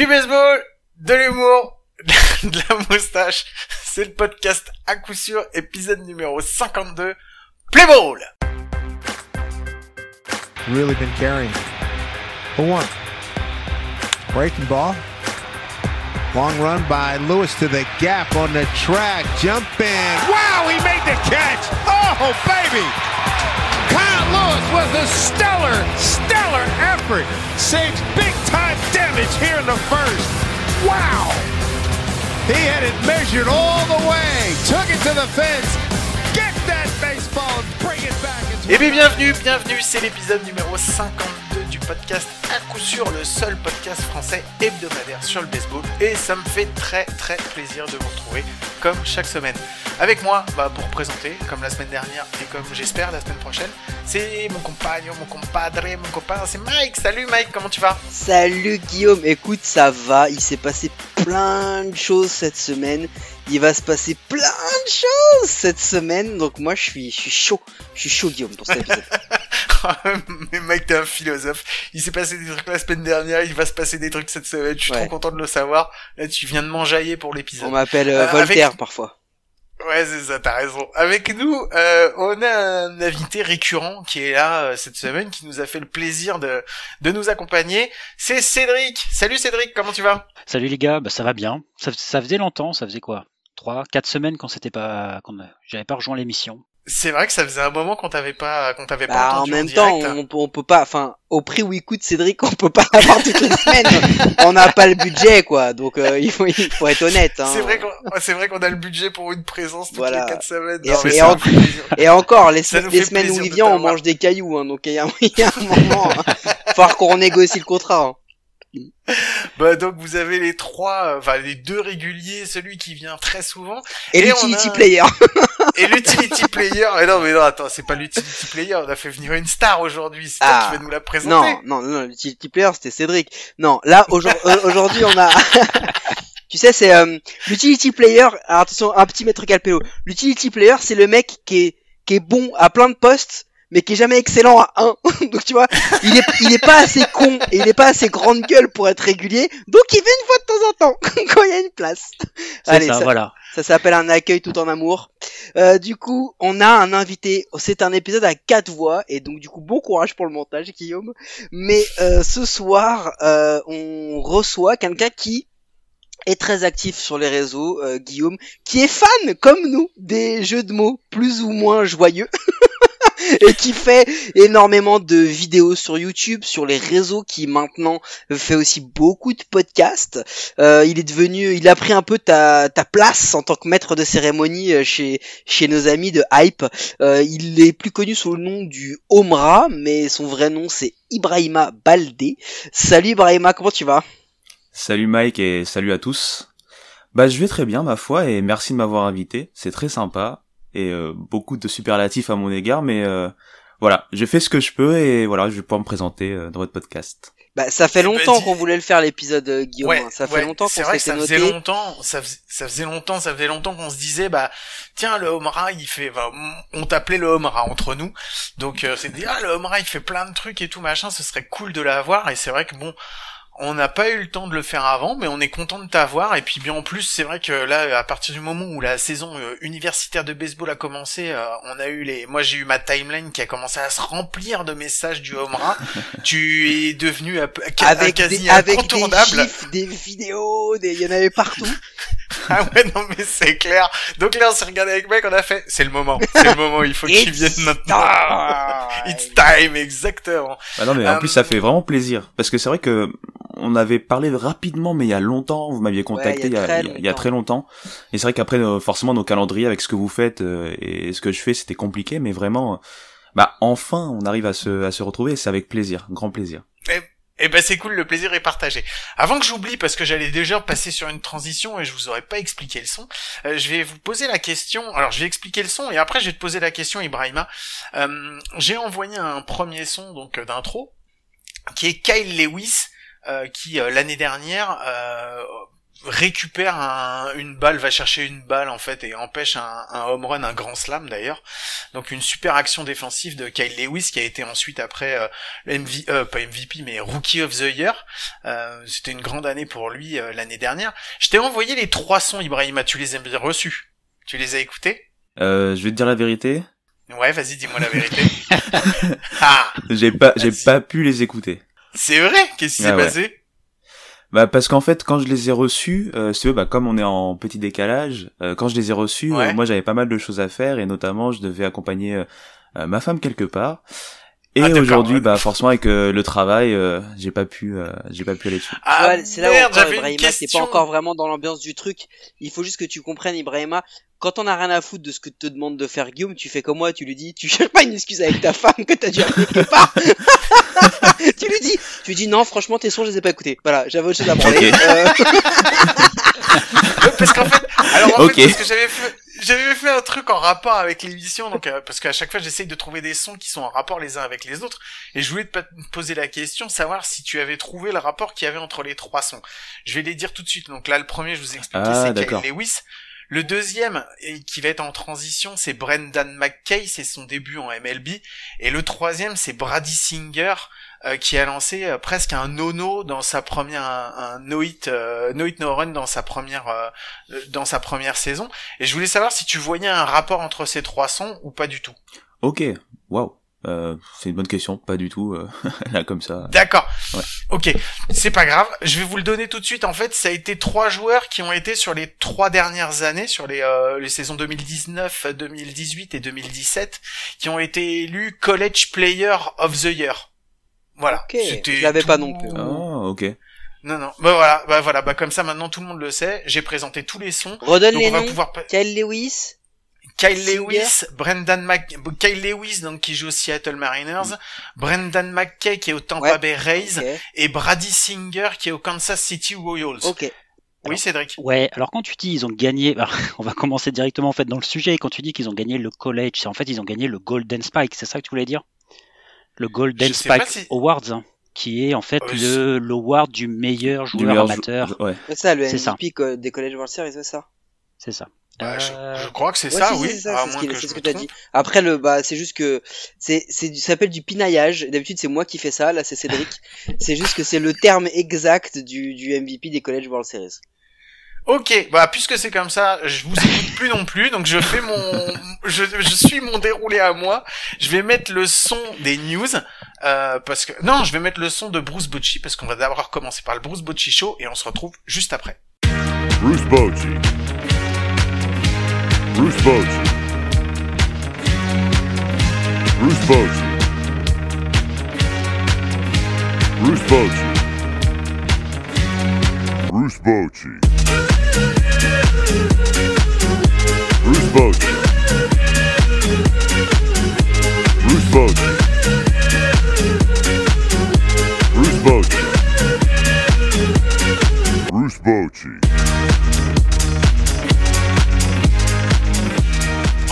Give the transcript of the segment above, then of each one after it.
du baseball, de l'humour, de la moustache. C'est le podcast à coup sûr, épisode numéro 52. Play ball! Really been carrying. For one. Breaking ball. Long run by Lewis to the gap on the track. Jumping. Wow, he made the catch. Oh, baby. Kyle Lewis with a stellar, stellar effort. Saves big time damage here in the first. Wow. He had it measured all the way. Took it to the fence. Get that baseball and bring it back. Eh bien bienvenue, bienvenue, c'est l'épisode numéro 52 du podcast à coup sûr le seul podcast français hebdomadaire sur le baseball et ça me fait très très plaisir de vous retrouver comme chaque semaine. Avec moi, bah, pour présenter, comme la semaine dernière et comme j'espère la semaine prochaine, c'est mon compagnon, mon compadre, mon copain, c'est Mike. Salut Mike, comment tu vas? Salut Guillaume, écoute, ça va, il s'est passé plein de choses cette semaine. Il va se passer plein de choses cette semaine, donc moi je suis, je suis chaud, je suis chaud Guillaume pour cet épisode. Mais Mike, t'es un philosophe. Il s'est passé des trucs la semaine dernière, il va se passer des trucs cette semaine. Je suis Ouais. trop content de le savoir. Là, tu viens de m'enjailler pour l'épisode. On m'appelle euh, Euh, Voltaire avec- parfois. Ouais, c'est ça, t'as raison. Avec nous, euh, on a un invité récurrent qui est là euh, cette semaine, qui nous a fait le plaisir de, de nous accompagner. C'est Cédric. Salut Cédric, comment tu vas? Salut les gars, bah ça va bien. Ça, ça faisait longtemps, ça faisait quoi? Trois, quatre semaines qu'on s'était pas, qu'on j'avais pas rejoint l'émission. C'est vrai que ça faisait un moment qu'on t'avait pas, qu'on t'avait pas Bah, en entendu même direct. temps, on, peut- on peut pas, enfin, au prix où il coûte Cédric, on peut pas l'avoir toutes les semaines. on n'a pas le budget quoi, donc euh, il, faut, il faut être honnête. Hein. C'est vrai qu'on, c'est vrai qu'on a le budget pour une présence toutes Voilà. les quatre semaines. Et- Non, et en- encore, les, semaines où il vient, on mange des cailloux, hein, donc il y a, il y a un moment, hein. faut qu'on renégocie le contrat. hein. Bah donc vous avez les trois, euh, enfin les deux réguliers, celui qui vient très souvent Et, l'utility a- player. et l'utility player. Mais non mais non attends, c'est pas l'utility player, on a fait venir une star aujourd'hui, c'est toi Ah. qui vas nous la présenter. Non, non, non, l'utility player c'était Cédric. Non, là aujourd- euh, aujourd'hui on a. tu sais, c'est euh, l'utility player. Alors attention, un petit maître calpéo. L'utility player, c'est le mec qui est qui est bon à plein de postes, mais qui est jamais excellent à un. donc tu vois, il est il est pas assez con et il est pas assez grande gueule pour être régulier. Donc il vient une fois de temps en temps quand il y a une place. Allez, ça, ça- voilà. Ça s'appelle un accueil tout en amour. Euh, du coup, on a un invité. C'est un épisode à quatre voix et donc du coup bon courage pour le montage, Guillaume. Mais euh, ce soir, euh, on reçoit quelqu'un qui est très actif sur les réseaux, euh, Guillaume, qui est fan comme nous des jeux de mots plus ou moins joyeux. Et qui fait énormément de vidéos sur YouTube, sur les réseaux, qui maintenant fait aussi beaucoup de podcasts. Euh, il est devenu, il a pris un peu ta, ta place en tant que maître de cérémonie euh, chez chez nos amis de Hype. Euh, il est plus connu sous le nom du Omra, mais son vrai nom c'est Ibrahima Baldé. Salut Ibrahima, comment tu vas? Salut Mike et salut à tous. Bah je vais très bien ma foi et merci de m'avoir invité, c'est très sympa et euh, beaucoup de superlatifs à mon égard mais euh, voilà, je fais ce que je peux et voilà, je vais pouvoir me présenter euh, dans votre podcast. Bah ça fait Eh ben, longtemps dis- qu'on voulait le faire l'épisode euh, Guillaume. Ouais, ça fait ouais, longtemps c'est qu'on s'était ça faisait longtemps, ça faisait, ça faisait longtemps, ça faisait longtemps qu'on se disait bah tiens le Homera il fait, bah, on t'appelait le Homera entre nous, donc euh, c'est dit ah le Homera il fait plein de trucs et tout machin, ce serait cool de l'avoir et c'est vrai que bon on n'a pas eu le temps de le faire avant, mais on est content de t'avoir. Et puis bien en plus, c'est vrai que là, à partir du moment où la saison euh, universitaire de baseball a commencé, euh, on a eu les, moi j'ai eu ma timeline qui a commencé à se remplir de messages du Homera. tu es devenu un peu- Avec quasi des, avec des gifs, des vidéos, des, il y en avait partout. Ah ouais, non, mais c'est clair. Donc là, on s'est regardé avec mec, on a fait, c'est le moment, c'est le moment, il faut qu'il It's vienne maintenant. time. It's time, exactement. Bah non mais en Euh, plus ça fait vraiment plaisir parce que c'est vrai que on avait parlé rapidement mais il y a longtemps, vous m'aviez contacté il y a très il y a très longtemps et c'est vrai qu'après euh, forcément nos calendriers avec ce que vous faites euh, et ce que je fais c'était compliqué mais vraiment euh, bah enfin on arrive à se à se retrouver et c'est avec plaisir, grand plaisir. Eh ben, c'est cool, le plaisir est partagé. Avant que j'oublie, parce que j'allais déjà passer sur une transition et je vous aurais pas expliqué le son, euh, je vais vous poser la question, alors je vais expliquer le son et après je vais te poser la question, Ibrahima. Euh, j'ai envoyé un premier son, donc, d'intro, qui est Kyle Lewis, euh, qui, euh, l'année dernière, euh, récupère un- une balle, va chercher une balle en fait et empêche un, un home run, un grand slam d'ailleurs. Donc une super action défensive de Kyle Lewis qui a été ensuite après euh, MV, euh, pas MVP mais Rookie of the Year. Euh, C'était une grande année pour lui euh, l'année dernière. Je t'ai envoyé les trois sons Ibrahima, tu les as bien reçus. Tu les as écoutés? Euh, je vais te dire la vérité. Ouais, vas-y, dis-moi la vérité. ah, J'ai pas, j'ai pas pu les écouter. C'est vrai? Qu'est-ce qui s'est Ah ouais. passé? Bah parce qu'en fait quand je les ai reçus, euh, si tu veux, bah comme on est en petit décalage, euh, quand je les ai reçus, Ouais. euh, moi j'avais pas mal de choses à faire et notamment je devais accompagner euh, ma femme quelque part. Et Ah, aujourd'hui, bah forcément avec euh, le travail, euh, j'ai pas pu, euh, j'ai pas pu aller dessus. Ah, Ouais, c'est là où merde, encore j'avais une Ibrahima, t'es pas encore vraiment dans l'ambiance du truc. Il faut juste que tu comprennes, Ibrahima, quand on a rien à foutre de ce que te demande de faire Guillaume, tu fais comme moi, tu lui dis, tu cherches pas une excuse avec ta femme que t'as dû aller quelque part. tu lui dis, tu lui dis non, franchement, tes sons, je les ai pas écoutés. Voilà, j'avais autre chose à branler. Ok. Parce qu'en fait, alors en fait, parce que j'avais fait, j'avais fait un truc en rapport avec l'émission, donc euh, parce qu'à chaque fois j'essaye de trouver des sons qui sont en rapport les uns avec les autres, et je voulais te poser la question, savoir si tu avais trouvé le rapport qu'il y avait entre les trois sons. Je vais les dire tout de suite. Donc là, le premier, je vous ai expliqué, Ah, c'est Kyle. Lewis. Le deuxième, et qui va être en transition, c'est Brendan McKay, c'est son début en MLB. Et le troisième, c'est Brady Singer, euh, qui a lancé euh, presque un nono dans sa première, un, un no hit, euh, no hit no run dans sa première, euh, euh, dans sa première saison. Et je voulais savoir si tu voyais un rapport entre ces trois sons ou pas du tout. Ok, waouh, c'est une bonne question, pas du tout, euh, là comme ça. D'accord. Ouais. Ok, c'est pas grave. Je vais vous le donner tout de suite. En fait, ça a été trois joueurs qui ont été sur les trois dernières années, sur les, euh, les saisons 2019, 2018 et 2017, qui ont été élus College Player of the Year. Voilà. Ok, je l'avais pas non plus. Ah, ok. Non, non. Bah voilà, bah voilà, bah comme ça maintenant tout le monde le sait. J'ai présenté tous les sons. redonne Donc les on va noms. pouvoir. Kyle Lewis. Kyle Singer. Lewis, Brendan Mc... Kyle Lewis donc qui joue au Seattle Mariners, Brendan McKay qui est au Tampa Ouais. Bay Rays et Brady Singer qui est au Kansas City Royals. Ok. Oui, Cédric. Ouais, alors quand tu dis ils ont gagné, alors, on va commencer directement en fait dans le sujet. Quand tu dis qu'ils ont gagné le college, c'est en fait ils ont gagné le Golden Spike, c'est ça que tu voulais dire? Le Golden Spike si- Awards, hein, qui est en fait Euh, le l'award du meilleur Du joueur jou- amateur. Ouais. C'est ça, le ça. MVP des College World Series, c'est ça? C'est ça. Bah, je, Euh, je crois que c'est Ouais, ça, si, oui. c'est ça, à c'est ce que ce t'as trompe. dit. Après le bah c'est juste que c'est c'est du- ça s'appelle du pinaillage. D'habitude c'est moi qui fais ça, là c'est Cédric. c'est juste que c'est le terme exact du du MVP des College World Series. Ok, bah puisque c'est comme ça, je vous écoute plus non plus, donc je fais mon, je, je suis mon déroulé à moi. Je vais mettre le son des news, euh, parce que non, je vais mettre le son de Bruce Bocci parce qu'on va d'abord commencer par le Bruce Bocci show et on se retrouve juste après. Bruce Bochy. Bruce Bochy. Bruce Bochy. Bruce Bochy. Bruce Bochy.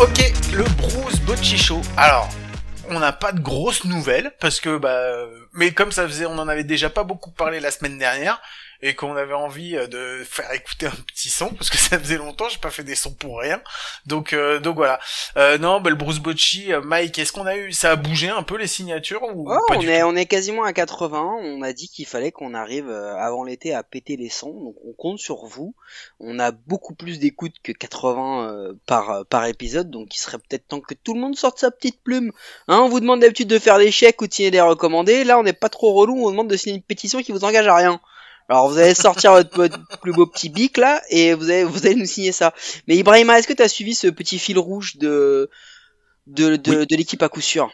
Ok, le Bruce Bocci show. Alors, on n'a pas de grosses nouvelles parce que bah, mais comme ça faisait, on en avait déjà pas beaucoup parlé la semaine dernière et qu'on avait envie euh, de faire écouter un petit son parce que ça faisait longtemps, j'ai pas fait des sons pour rien. Donc euh, donc voilà. Euh, non, bah, le Bruce Bocci, euh, Mike, est-ce qu'on a eu, ça a bougé un peu les signatures ou Oh, pas on du est tout on est quasiment à 80. On a dit qu'il fallait qu'on arrive euh, avant l'été à péter les sons. Donc on compte sur vous. On a beaucoup plus d'écoutes que 80 euh, par par épisode. Donc il serait peut-être temps que tout le monde sorte sa petite plume. Hein, on vous demande d'habitude de faire des chèques ou de signer des recommandés. Là on n'est pas trop relou. On demande de signer une pétition qui vous engage à rien. Alors vous allez sortir votre, votre plus beau petit bic là et vous allez vous allez nous signer ça. Mais Ibrahima, est-ce que tu as suivi ce petit fil rouge de de de, Oui. de l'équipe à coup sûr?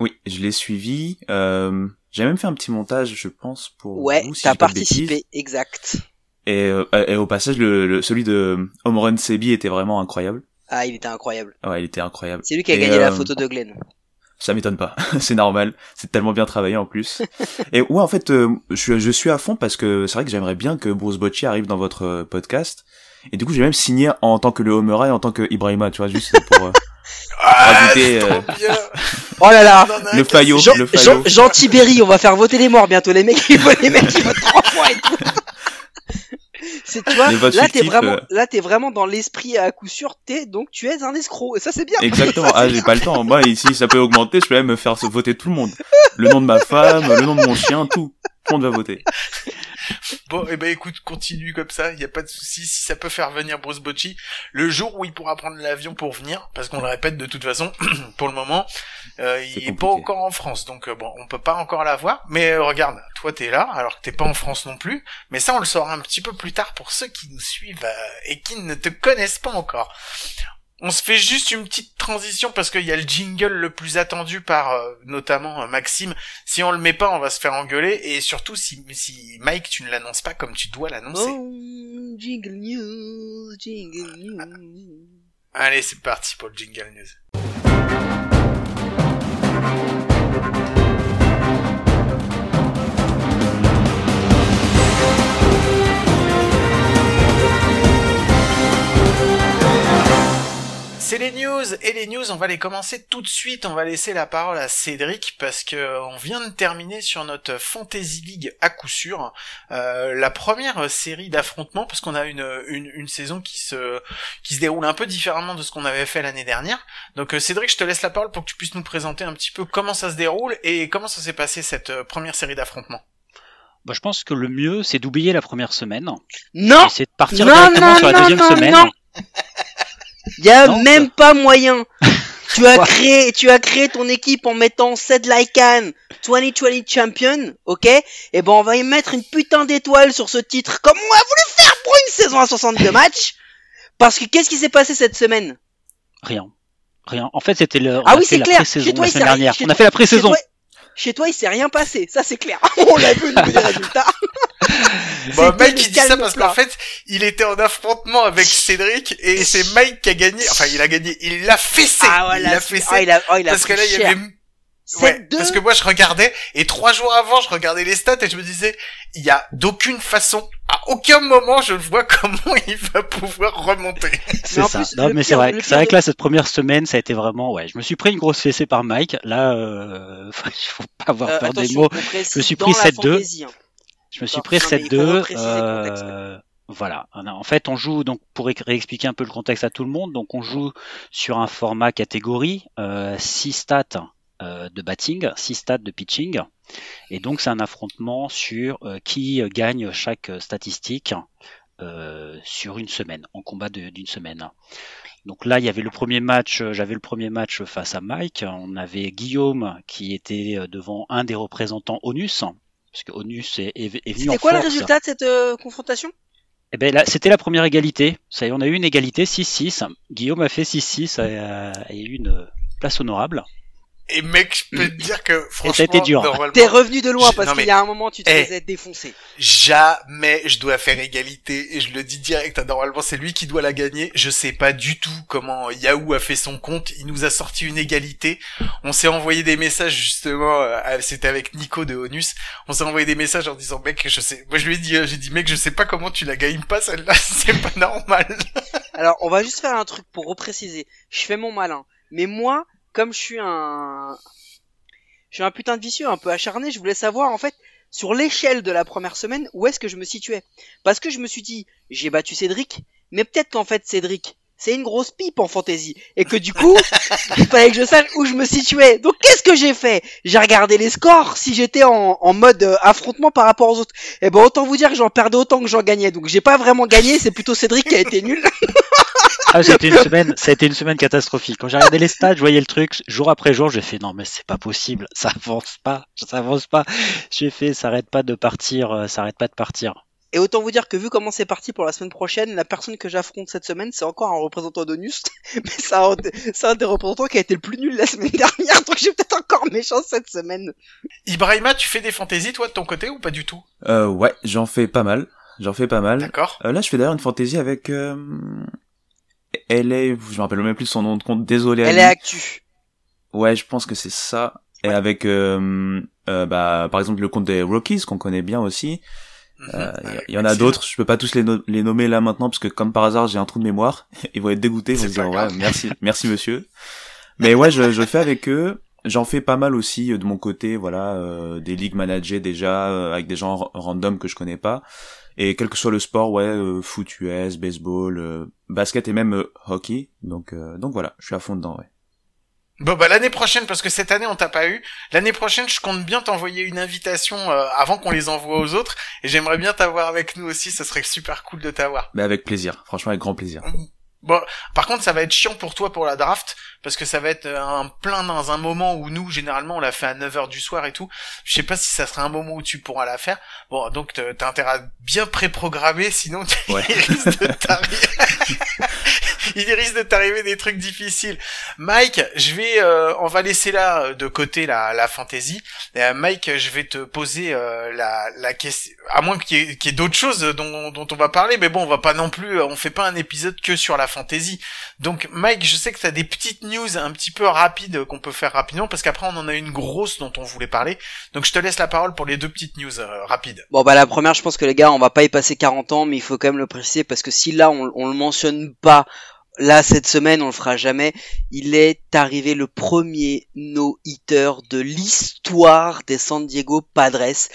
Oui, je l'ai suivi. Euh, j'ai même fait un petit montage, je pense, pour Ouais, vous, si t'as participé, exact. Et, euh, et au passage, le, le- celui de Home Run Sebi était vraiment incroyable. Ah, il était incroyable. Ouais, il était incroyable. C'est lui qui a Et, gagné la euh, photo de Glenn. Ça m'étonne pas, c'est normal. C'est tellement bien travaillé en plus. et ouais, en fait, euh, je, suis- je suis à fond parce que c'est vrai que j'aimerais bien que Bruce Bocci arrive dans votre euh, podcast. Et du coup, j'ai même signé en tant que le Homera et en tant que Ibrahima, tu vois, juste pour euh, Ah, rajouter, euh. Oh là là le faillot, Jean, le faillot. Jean Tibéri, on va faire voter les morts bientôt, les mecs, ils votent les mecs, ils votent trois fois et tout. C'est tu vois, Les votes là t'es fictifs, vraiment, euh. là t'es vraiment dans l'esprit à coup sûr. T'es donc tu es un escroc et ça c'est bien. Exactement. Ça, Ah, j'ai pas le temps. Moi, ici, ça peut augmenter. Je peux même me faire voter tout le monde. Le nom de ma femme, le nom de mon chien, tout. Monde va voter. Bon, et ben écoute, continue comme ça, y a pas de souci. Si ça peut faire venir Bruce Bocci, le jour où il pourra prendre l'avion pour venir, parce qu'on le répète de toute façon, pour le moment, euh, il est pas encore en France, donc euh, bon, on peut pas encore l'avoir. Mais euh, regarde, toi t'es là, alors que t'es pas en France non plus. Mais ça, on le saura un petit peu plus tard pour ceux qui nous suivent euh, et qui ne te connaissent pas encore. On se fait juste une petite transition parce qu'il y a le jingle le plus attendu par euh, notamment euh, Maxime. Si on le met pas, on va se faire engueuler. Et surtout, si, si Mike, tu ne l'annonces pas comme tu dois l'annoncer. Oh, jingle news, jingle news. Allez, c'est parti pour le jingle news. C'est les news et les news on va les commencer tout de suite. On va laisser la parole à Cédric parce que euh, on vient de terminer sur notre Fantasy League à coup sûr euh, la première série d'affrontements parce qu'on a une, une une saison qui se qui se déroule un peu différemment de ce qu'on avait fait l'année dernière. Donc euh, Cédric, je te laisse la parole pour que tu puisses nous présenter un petit peu comment ça se déroule et comment ça s'est passé cette première série d'affrontements. Bah, je pense que le mieux, c'est d'oublier la première semaine. Non, et c'est de partir Non, directement non, sur la non, deuxième non, semaine. non. y a Non, même pas moyen. Tu as créé, tu as créé ton équipe en mettant Seth Lycan 2020 champion, ok? Et ben on va y mettre une putain d'étoile sur ce titre, comme on a voulu faire pour une saison à 62 matchs. Parce que qu'est-ce qui s'est passé cette semaine? Rien. Rien. En fait, c'était le. Ah oui, c'est la clair. Chez toi, la il semaine s'est rien- dernière. chez On a fait la Chez pré-saison. toi, chez toi, il s'est rien passé, ça c'est clair. on l'a vu au niveau des résultats. Bon, C'était Mike il dit ça parce qu'en fait, il était en affrontement avec Cédric et c'est Mike qui a gagné. Enfin, il a gagné, il l'a fessé. Ah il voilà, l'a c'est- fessé. ah, il a, oh, il a parce que là, il y avait Ouais, 7-2. parce que moi je regardais et trois jours avant je regardais les stats et je me disais il y a d'aucune façon à aucun moment je ne vois comment il va pouvoir remonter. C'est ça. plus, non, mais c'est vrai. C'est vrai que là, cette première semaine, ça a été vraiment, ouais. Je me suis pris une grosse fessée par Mike. Là, euh, il faut pas avoir Euh, peur des mots. Je me suis pris la 7-2. Je me suis pris Non, mais il faut 7-2. repréciser le contexte. Euh, voilà. En fait, on joue donc pour ré- réexpliquer un peu le contexte à tout le monde. Donc, on joue sur un format catégorie, euh, 6 stats euh, de batting, 6 stats de pitching. Et donc, c'est un affrontement sur euh, qui gagne chaque statistique euh, sur une semaine, en combat d'une semaine. Donc là, il y avait le premier match, euh, j'avais le premier match face à Mike. On avait Guillaume qui était euh, devant un des représentants ONUS, parce que ONUS est, est- est venu en C'était quoi le force. résultat de cette euh, confrontation? Eh ben là, c'était la première égalité. Ça y est, on a eu une égalité 6-6. Guillaume a fait 6-6 et a a eu une euh, place honorable. Et mec, je peux te dire que franchement, normalement, T'es revenu de loin parce qu'il mais- y a un moment tu te Eh. faisais défoncer. jamais je dois faire égalité et je le dis direct. hein, Normalement, c'est lui qui doit la gagner. Je sais pas du tout comment Yahoo a fait son compte. Il nous a sorti une égalité. On s'est envoyé des messages justement. euh, C'était avec Nico de Onus. On s'est envoyé des messages en disant mec, je sais. Moi, je lui ai dit, euh, j'ai dit mec, je sais pas comment tu la gagnes pas celle-là. C'est pas normal. Alors on va juste faire un truc pour repréciser. Je fais mon malin. Mais moi, comme je suis un... Je suis un putain de vicieux, un peu acharné, je voulais savoir en fait, sur l'échelle de la première semaine, où est-ce que je me situais. Parce que je me suis dit, j'ai battu Cédric, mais peut-être qu'en fait Cédric, c'est une grosse pipe en fantaisie. Et que du coup, il fallait que je sache où je me situais. Donc qu'est-ce que j'ai fait? J'ai regardé les scores si j'étais en, en mode euh, affrontement par rapport aux autres. Et ben autant vous dire que j'en perdais autant que j'en gagnais. Donc j'ai pas vraiment gagné, c'est plutôt Cédric qui a été nul. Ah, été une semaine, ça a été une semaine catastrophique. Quand j'ai regardé les stats, je voyais le truc jour après jour, j'ai fait non mais c'est pas possible, ça avance pas, ça avance pas. J'ai fait, ça arrête pas de partir, euh, ça arrête pas de partir. Et autant vous dire que vu comment c'est parti pour la semaine prochaine, la personne que j'affronte cette semaine, c'est encore un représentant d'ONUS. Mais c'est un, c'est un des représentants qui a été le plus nul la semaine dernière, donc j'ai peut-être encore méchant cette semaine. Ibrahima, tu fais des fantaisies toi de ton côté ou pas du tout? Euh, ouais, j'en fais pas mal. J'en fais pas mal. D'accord. Euh, là, je fais d'ailleurs une fantaisie avec euh, LA, je me rappelle même plus son nom de compte, désolé. Elle Ali. est actu. Ouais, je pense que c'est ça. Et avec, euh, euh, bah, par exemple, le compte des Rockies, qu'on connaît bien aussi. Mhm. Euh, Il y- Avec il y, en a d'autres, je peux pas tous les, no- les nommer là maintenant, parce que comme par hasard, j'ai un trou de mémoire. Ils vont être dégoûtés, ils vont se dire, ouais, merci, merci monsieur. Mais ouais, je, je fais avec eux. J'en fais pas mal aussi euh, de mon côté, voilà, euh, des ligues managées déjà, euh, avec des gens ra- random que je connais pas. Et quel que soit le sport, ouais, euh, foot US, baseball, euh, basket et même euh, hockey. Donc, euh, donc voilà, je suis à fond dedans, ouais. Bon bah l'année prochaine parce que cette année on t'a pas eu. L'année prochaine je compte bien t'envoyer une invitation euh, avant qu'on les envoie aux autres et j'aimerais bien t'avoir avec nous aussi. Ça serait super cool de t'avoir. Mais avec plaisir, franchement avec grand plaisir. Bon, par contre, ça va être chiant pour toi pour la draft, parce que ça va être euh, un plein dans un moment où nous, généralement, on l'a fait à 9h du soir et tout. Je sais pas si ça sera un moment où tu pourras la faire. Bon, donc t'as intérêt à bien pré-programmer, sinon tu- Ouais. il risque de t'arriver... il risque de t'arriver des trucs difficiles. Mike, je vais, euh, on va laisser là euh, de côté la, la euh, Mike, je vais te poser euh, la, la question, à moins qu'il y ait, d'autres choses dont, dont on va parler, mais bon, on va pas non plus, on fait pas un épisode que sur la fantasy. Donc, Mike, je sais que t'as des petites news un petit peu rapides qu'on peut faire rapidement, parce qu'après on en a une grosse dont on voulait parler. Donc, je te laisse la parole pour les deux petites news euh, rapides. Bon bah la première, je pense que les gars, on va pas y passer 40 ans, mais il faut quand même le préciser parce que si là on, on le mentionne pas, là cette semaine on le fera jamais. Il est arrivé le premier no-hitter de l'histoire des San Diego Padres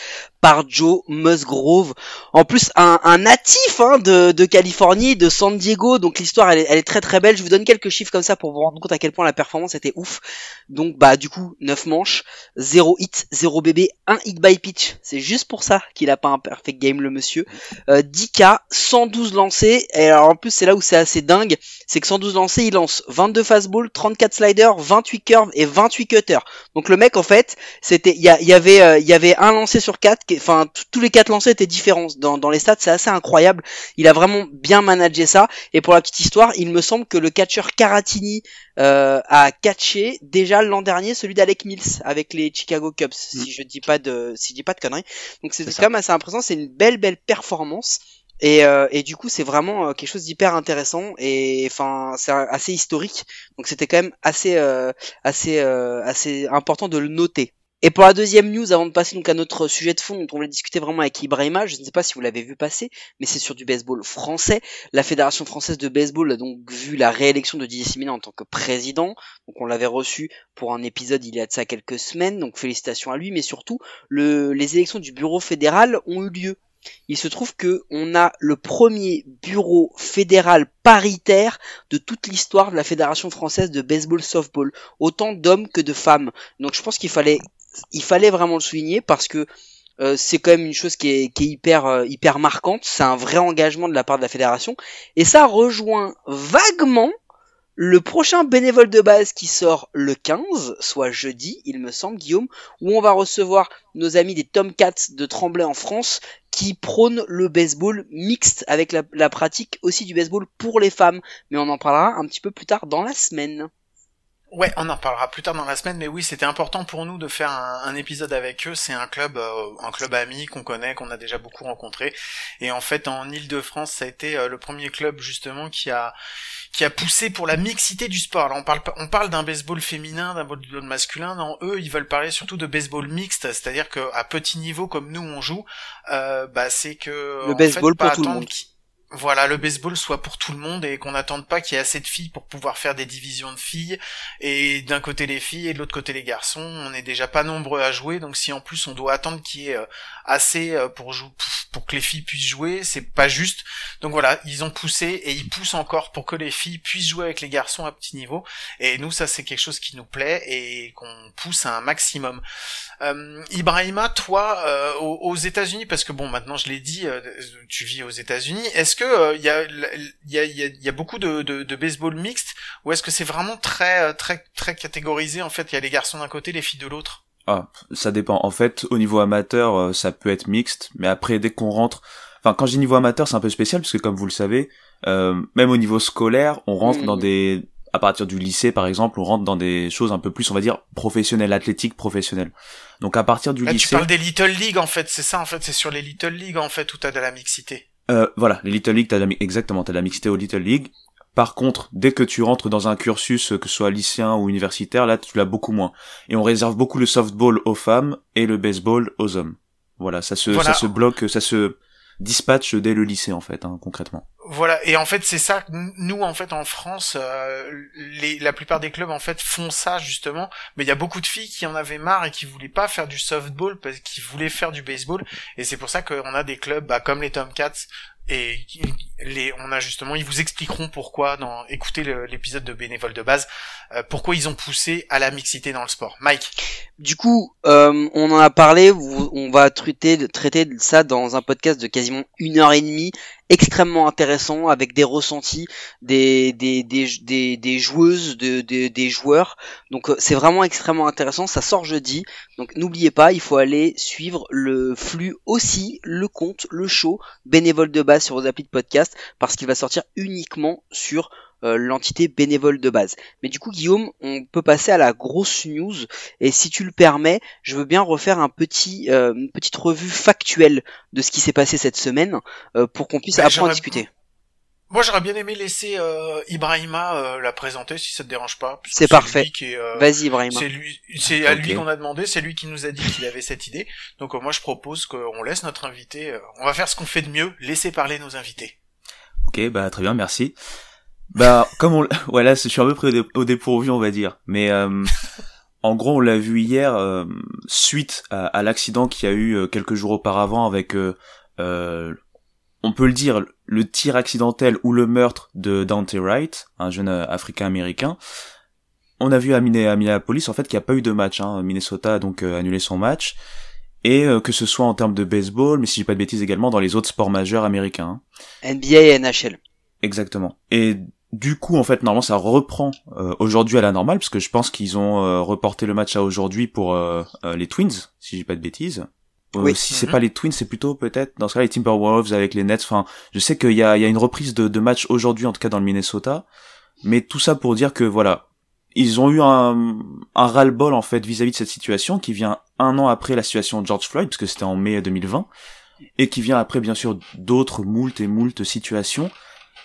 par Joe Musgrove. En plus, un, un natif hein, de, de, Californie, de San Diego. Donc l'histoire, elle, elle, est très très belle. Je vous donne quelques chiffres comme ça pour vous rendre compte à quel point la performance était ouf. Donc bah du coup, 9 manches, 0 hit, 0 BB, 1 hit by pitch. C'est juste pour ça qu'il a pas un perfect game le monsieur. Euh, 10K, 112 lancés. Et alors en plus, c'est là où c'est assez dingue. C'est que 112 lancés, il lance 22 fastball, 34 sliders, 28 curves et 28 cutters. Donc le mec, en fait, c'était, il y, avait, euh, il y avait un lancé sur 4 enfin tous les quatre lancers étaient différents dans, dans les stats, c'est assez incroyable. Il a vraiment bien managé ça. Et pour la petite histoire, il me semble que le catcheur Caratini euh, a catché déjà l'an dernier celui d'Alec Mills avec les Chicago Cubs, si mm. je dis pas de, si je dis pas de conneries. Donc c'est quand même assez impressionnant. C'est une belle belle performance. Et, euh, et, du coup, c'est vraiment euh, quelque chose d'hyper intéressant et enfin, c'est assez historique. Donc, c'était quand même assez, euh, assez, euh, assez important de le noter. Et pour la deuxième news, avant de passer donc à notre sujet de fond dont on voulait discuter vraiment avec Ibrahima, je ne sais pas si vous l'avez vu passer, mais c'est sur du baseball français. La Fédération française de baseball a donc vu la réélection de Didier Simina en tant que président. Donc on l'avait reçu pour un épisode il y a de ça quelques semaines, donc félicitations à lui, mais surtout le, les élections du bureau fédéral ont eu lieu. Il se trouve que on a le premier bureau fédéral paritaire de toute l'histoire de la Fédération française de baseball softball, autant d'hommes que de femmes. Donc je pense qu'il fallait il fallait vraiment le souligner parce que euh, c'est quand même une chose qui est, hyper euh, hyper marquante, c'est un vrai engagement de la part de la fédération et ça rejoint vaguement le prochain bénévole de base qui sort le 15, soit jeudi, il me semble, Guillaume, où on va recevoir nos amis des Tomcats de Tremblay en France qui prônent le baseball mixte avec la, la pratique aussi du baseball pour les femmes. Mais on en parlera un petit peu plus tard dans la semaine. Ouais, on en parlera plus tard dans la semaine, mais oui, c'était important pour nous de faire un, un épisode avec eux. C'est un club, euh, un club ami qu'on connaît, qu'on a déjà beaucoup rencontré. Et en fait, en Île-de-France, ça a été euh, le premier club justement qui a qui a poussé pour la mixité du sport. Alors on parle on parle d'un baseball féminin, d'un baseball masculin. Non, eux, ils veulent parler surtout de baseball mixte, c'est-à-dire que à petit niveau comme nous on joue, euh, bah c'est que Le baseball fait, pas pour tout le monde. Voilà, le baseball soit pour tout le monde et qu'on n'attende pas qu'il y ait assez de filles pour pouvoir faire des divisions de filles et d'un côté les filles et de l'autre côté les garçons. On n'est déjà pas nombreux à jouer, donc si en plus on doit attendre qu'il y ait euh, assez euh, pour jou- pour que les filles puissent jouer, c'est pas juste. Donc voilà, ils ont poussé et ils poussent encore pour que les filles puissent jouer avec les garçons à petit niveau. Et nous, ça c'est quelque chose qui nous plaît et qu'on pousse à un maximum. Euh, Ibrahima, toi, euh, aux, États-Unis, parce que bon, maintenant je l'ai dit, euh, tu vis aux États-Unis. Est-ce que euh, il y, a, il y, a, beaucoup de, de, baseball mixte ou est-ce que c'est vraiment très euh, très très catégorisé En fait, il y a les garçons d'un côté, les filles de l'autre? Ah, ça dépend. En fait, au niveau amateur, euh, ça peut être mixte, mais après, dès qu'on rentre, enfin, quand je dis niveau amateur, c'est un peu spécial parce que, comme vous le savez, euh, même au niveau scolaire, on rentre Mhm. dans des, à partir du lycée, par exemple, on rentre dans des choses un peu plus, on va dire, professionnelles, athlétiques, professionnelles. Donc, à partir du Là, tu lycée, parles des Little League en fait, c'est ça en fait, c'est sur les Little League en fait où t'as de la mixité. euh, voilà, les Little League, t'as de la exactement, t'as de la mixité aux Little League. Par contre, dès que tu rentres dans un cursus, que ce soit lycéen ou universitaire, là, tu l'as beaucoup moins. Et on réserve beaucoup le softball aux femmes et le baseball aux hommes. Voilà, ça se, Voilà. ça se bloque, ça se dispatche dès le lycée, en fait, hein, concrètement. Voilà, et en fait c'est ça, nous en fait en France, euh, les, la plupart des clubs en fait font ça justement, mais il y a beaucoup de filles qui en avaient marre et qui voulaient pas faire du softball parce qu'ils voulaient faire du baseball, et c'est pour ça qu'on a des clubs bah, comme les Tomcats, et les, on a justement, ils vous expliqueront pourquoi dans écoutez l'épisode de bénévole de base, euh, pourquoi ils ont poussé à la mixité dans le sport. Mike, Du coup, euh, on en a parlé, on va traiter, ça dans un podcast de quasiment une heure et demie, extrêmement intéressant, avec des ressentis des, des, des, des, des joueuses, de, de- des joueurs. Donc euh, c'est vraiment extrêmement intéressant, ça sort jeudi. Donc n'oubliez pas, il faut aller suivre le flux aussi, le compte, le show, bénévole de base sur vos applis de podcast, parce qu'il va sortir uniquement sur euh, l'entité bénévole de base. Mais du coup, Guillaume, on peut passer à la grosse news. Et si tu le permets, je veux bien refaire un petit, euh, une petite revue factuelle de ce qui s'est passé cette semaine euh, pour qu'on puisse Bah, après en discuter. moi j'aurais bien aimé laisser euh, Ibrahima euh, la présenter si ça te dérange pas. C'est parfait. euh, Vas-y, Ibrahima. C'est lui, c'est à lui qu'on a demandé, c'est lui qui nous a dit qu'il avait cette idée. Donc euh, moi je propose qu'on laisse notre invité, euh, on va faire ce qu'on fait de mieux, laisser parler nos invités. Ok, bah très bien, merci. Bah comme on, voilà, je suis un peu pris au, dé- au dépourvu, on va dire. Mais euh, en gros, on l'a vu hier euh, suite à, à l'accident qu'il y a eu euh, quelques jours auparavant avec, euh, euh, on peut le dire, le tir accidentel ou le meurtre de Dante Wright, un jeune euh, Africain-américain. On a vu à, Minne- à Minneapolis en fait qu'il n'y a pas eu de match. Hein. Minnesota a donc annulé son match. Et euh, que ce soit en termes de baseball, mais si j'ai pas de bêtises également dans les autres sports majeurs américains. hein. NBA et NHL. Exactement. Et du coup, en fait, normalement, ça reprend euh, aujourd'hui à la normale, parce que je pense qu'ils ont euh, reporté le match à aujourd'hui pour euh, euh, les Twins, si j'ai pas de bêtises. Euh, Oui. Si c'est Mhm. pas les Twins, c'est plutôt peut-être dans ce cas les Timberwolves avec les Nets. Enfin, je sais qu'il y a, il y a une reprise de, de match aujourd'hui, en tout cas dans le Minnesota. Mais tout ça pour dire que voilà, ils ont eu un, un ras-le-bol en fait vis-à-vis de cette situation qui vient un an après la situation de George Floyd, parce que c'était en mai 2020, et qui vient après bien sûr d'autres moultes et moultes situations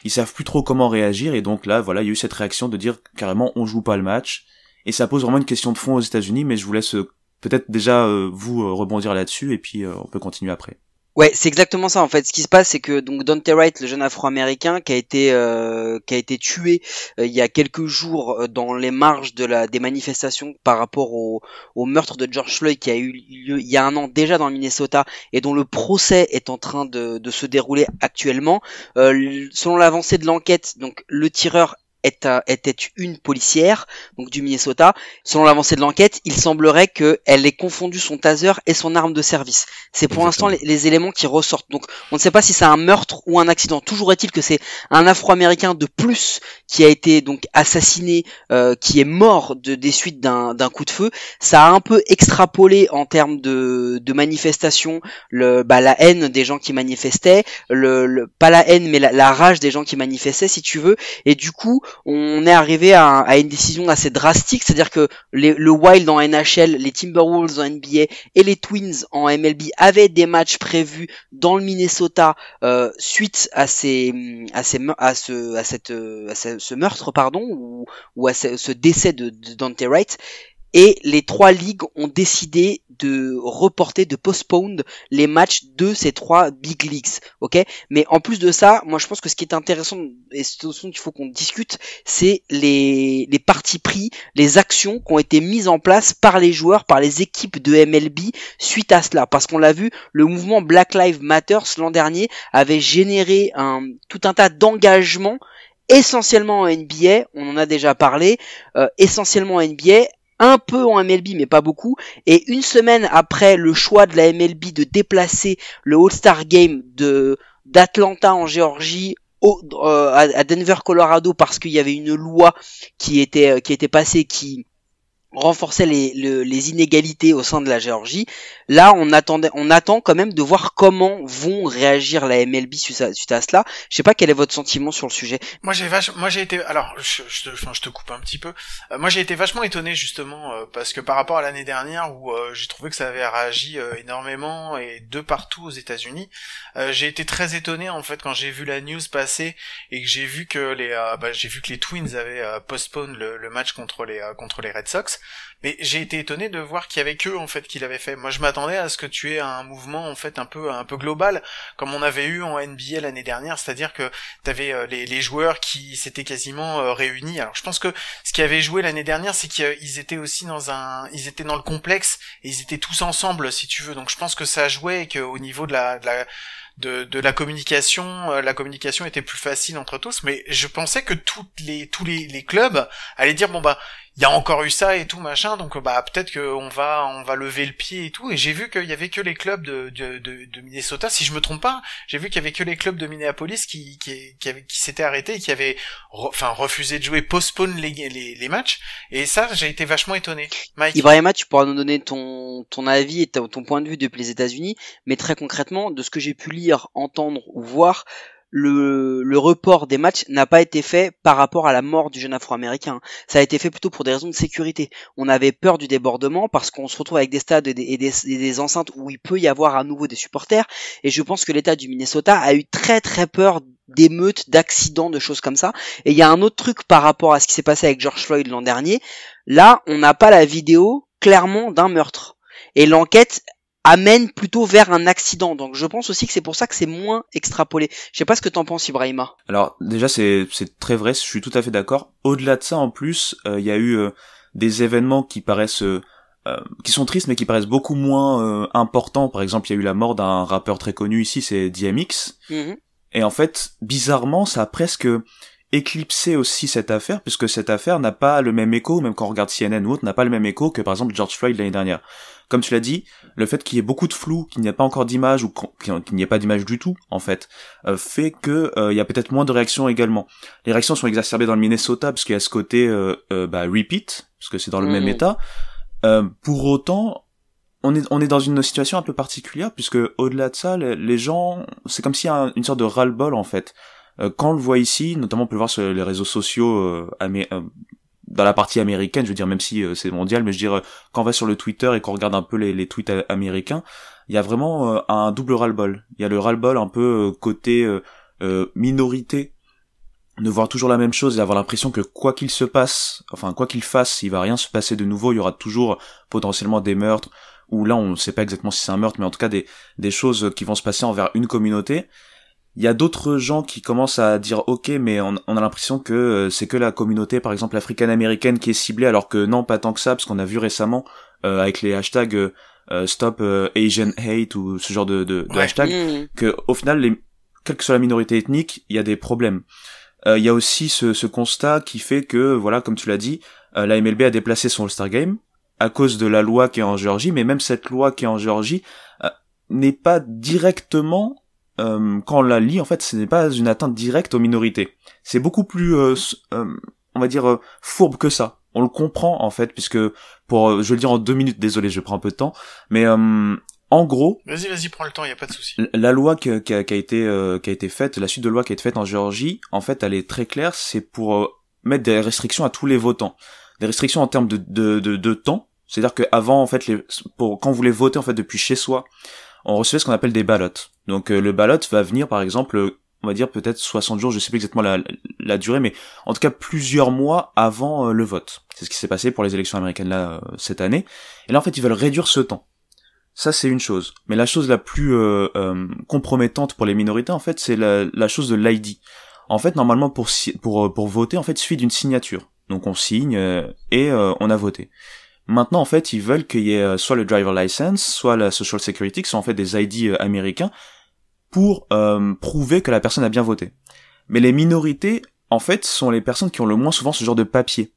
ils savent plus trop comment réagir et donc là voilà il y a eu cette réaction de dire carrément on joue pas le match et ça pose vraiment une question de fond aux États-Unis mais je vous laisse euh, peut-être déjà euh, vous euh, rebondir là-dessus et puis on peut continuer après. Ouais, c'est exactement ça en fait. Ce qui se passe, c'est que donc Dante Wright, le jeune Afro-américain, qui a été euh, qui a été tué euh, il y a quelques jours euh, dans les marges des manifestations par rapport au, meurtre de George Floyd qui a eu lieu il y a un an déjà dans le Minnesota et dont le procès est en train de, se dérouler actuellement. Euh, selon l'avancée de l'enquête, donc le tireur est un- était une policière donc du Minnesota. Selon l'avancée de l'enquête, il semblerait qu'elle ait confondu son taser et son arme de service. C'est pour l'instant les, les éléments qui ressortent. Donc on ne sait pas si c'est un meurtre ou un accident. Toujours est-il que c'est un Afro-Américain de plus qui a été donc assassiné, euh, qui est mort de, des suites d'un d'un coup de feu. Ça a un peu extrapolé en termes de, de manifestation le, bah, la haine des gens qui manifestaient, le, le- pas la haine mais la, la rage des gens qui manifestaient si tu veux. Et du coup on est arrivé à, une décision assez drastique, c'est-à-dire que les- le Wild en NHL, les Timberwolves en NBA et les Twins en MLB avaient des matchs prévus dans le Minnesota euh, suite à ces à ce à cette euh, à ce, meurtre pardon ou, à ce, ce décès de, de Dante Wright et les trois ligues ont décidé de reporter, de postpone les matchs de ces trois big leagues, ok? Mais en plus de ça, moi je pense que ce qui est intéressant et ce dont il faut qu'on discute, c'est les les partis pris, les actions qui ont été mises en place par les joueurs, par les équipes de MLB suite à cela, parce qu'on l'a vu, le mouvement Black Lives Matter l'an dernier avait généré un tout un tas d'engagements essentiellement en NBA, on en a déjà parlé, euh, essentiellement en NBA, un peu en MLB mais pas beaucoup, et une semaine après le choix de la MLB de déplacer le All-Star Game de d'Atlanta en Géorgie au, euh, à, Denver, Colorado, parce qu'il y avait une loi qui était euh, qui était passée qui renforçait les, le- les inégalités au sein de la Géorgie. Là, on attendait, on attend quand même de voir comment vont réagir la MLB suite à, cela. Je sais pas quel est votre sentiment sur le sujet. Moi j'ai vache... moi j'ai été alors je, te... enfin, je te coupe un petit peu. Euh, moi j'ai été vachement étonné justement euh, parce que par rapport à l'année dernière où euh, j'ai trouvé que ça avait réagi euh, énormément et de partout aux États-Unis, euh, j'ai été très étonné en fait quand j'ai vu la news passer et que j'ai vu que les bah, j'ai vu que les Twins avaient postpone le, le match contre les contre les Red Sox mais j'ai été étonné de voir qu'il y avait que en fait qu'il avait fait. Moi, je m'attendais à ce que tu aies un mouvement en fait un peu un peu global, comme on avait eu en NBA l'année dernière, c'est-à-dire que t'avais avais les, les joueurs qui s'étaient quasiment euh, réunis. Alors, je pense que ce qui avait joué l'année dernière, c'est qu'ils étaient aussi dans un, ils étaient dans le complexe et ils étaient tous ensemble, si tu veux. Donc, je pense que ça jouait et qu'au niveau de la, de la de, de la communication, euh, la communication était plus facile entre tous, mais je pensais que toutes les, tous les, les clubs allaient dire bon bah il y a encore eu ça et tout machin donc bah peut-être qu'on va on va lever le pied et tout. Et j'ai vu qu'il y avait que les clubs de, de, de, Minnesota si je me trompe pas j'ai vu qu'il y avait que les clubs de Minneapolis qui qui, qui, qui s'étaient arrêtés et qui avaient enfin refusé de jouer postpone les, les, les matchs. Et ça j'ai été vachement étonné. Mike. Ibrahima tu pourras nous donner ton ton avis et ton point de vue depuis les États-Unis mais très concrètement de ce que j'ai pu lire entendre ou voir le, le report des matchs n'a pas été fait par rapport à la mort du jeune afro-américain. Ça a été fait plutôt pour des raisons de sécurité. On avait peur du débordement parce qu'on se retrouve avec des stades et des, des, enceintes où il peut y avoir à nouveau des supporters. Et je pense que l'État du Minnesota a eu très très peur d'émeutes, d'accidents, de choses comme ça. Et il y a un autre truc par rapport à ce qui s'est passé avec George Floyd l'an dernier. Là, on n'a pas la vidéo clairement d'un meurtre. Et l'enquête amène plutôt vers un accident. Donc je pense aussi que c'est pour ça que c'est moins extrapolé. Je sais pas ce que t'en penses Ibrahima. Alors déjà c'est c'est très vrai, je suis tout à fait d'accord. Au-delà de ça en plus, euh, il y a eu euh, des événements qui paraissent euh, qui sont tristes mais qui paraissent beaucoup moins importants. Par exemple, il y a eu la mort d'un rappeur très connu ici, c'est DMX. Mhm. Et en fait, bizarrement, ça a presque éclipsé aussi cette affaire, puisque cette affaire n'a pas le même écho, même quand on regarde CNN ou autre, n'a pas le même écho que par exemple George Floyd l'année dernière comme tu l'as dit, le fait qu'il y ait beaucoup de flou, qu'il n'y ait pas encore d'image ou qu'il n'y ait pas d'image du tout, en fait, euh, fait que euh, il y a peut-être moins de réactions également. Les réactions sont exacerbées dans le Minnesota parce qu'il y a ce côté euh, bah, repeat, parce que c'est dans le même mm-hmm. état. pour autant, on est on est dans une situation un peu particulière puisque au-delà de ça, les, gens, c'est comme s'il y a une sorte de ras-le-bol en fait. quand on le voit ici, notamment on peut le voir sur les réseaux sociaux dans la partie américaine, je veux dire, même si euh, c'est mondial, mais je veux dire, quand on va sur le Twitter et qu'on regarde un peu les, tweets américains, il y a vraiment euh, un double ras-le-bol. Il y a le ras-le-bol un peu euh, côté minorité, de voir toujours la même chose et avoir l'impression que quoi qu'il se passe, enfin quoi qu'il fasse, il va rien se passer de nouveau, il y aura toujours potentiellement des meurtres, ou là on ne sait pas exactement si c'est un meurtre, mais en tout cas des, des choses qui vont se passer envers une communauté, il y a d'autres gens qui commencent à dire ok mais on, a l'impression que euh, c'est que la communauté par exemple africaine-américaine qui est ciblée alors que non pas tant que ça parce qu'on a vu récemment euh, avec les hashtags euh, stop Asian hate ou ce genre de, de, de hashtags mmh. que au final les, quelle que soit la minorité ethnique il y a des problèmes il y a aussi ce, ce, constat qui fait que voilà comme tu l'as dit la MLB a déplacé son All-Star Game à cause de la loi qui est en Géorgie mais même cette loi qui est en Géorgie n'est pas directement euh, quand on la lit, en fait, ce n'est pas une atteinte directe aux minorités. C'est beaucoup plus, euh, euh, on va dire, fourbe que ça. On le comprend en fait, puisque pour, je vais le dire en deux minutes, désolé, je prends un peu de temps, mais en gros, vas-y, vas-y, prends le temps, y a pas de souci. La loi qui, a, qui, a, été qui a été faite, la suite de loi qui a été faite en Géorgie, en fait, elle est très claire. C'est pour mettre des restrictions à tous les votants, des restrictions en termes de de, de, de temps. C'est-à-dire qu'avant, en fait, les, pour quand vous voulez voter en fait depuis chez soi, on recevait ce qu'on appelle des ballots. Donc euh, le ballot va venir par exemple, on va dire peut-être 60 jours, je sais plus exactement la, la, durée, mais en tout cas plusieurs mois avant euh, le vote. C'est ce qui s'est passé pour les élections américaines là euh, cette année. Et là en fait ils veulent réduire ce temps. Ça c'est une chose. Mais la chose la plus compromettante pour les minorités en fait c'est la, la, chose de l'ID. En fait normalement pour, pour, pour voter en fait il suffit d'une signature. Donc on signe et on a voté. Maintenant, en fait, ils veulent qu'il y ait euh, soit le driver license, soit la social security, qui sont en fait des ID euh, américains, pour euh, prouver que la personne a bien voté. Mais les minorités, en fait, sont les personnes qui ont le moins souvent ce genre de papier.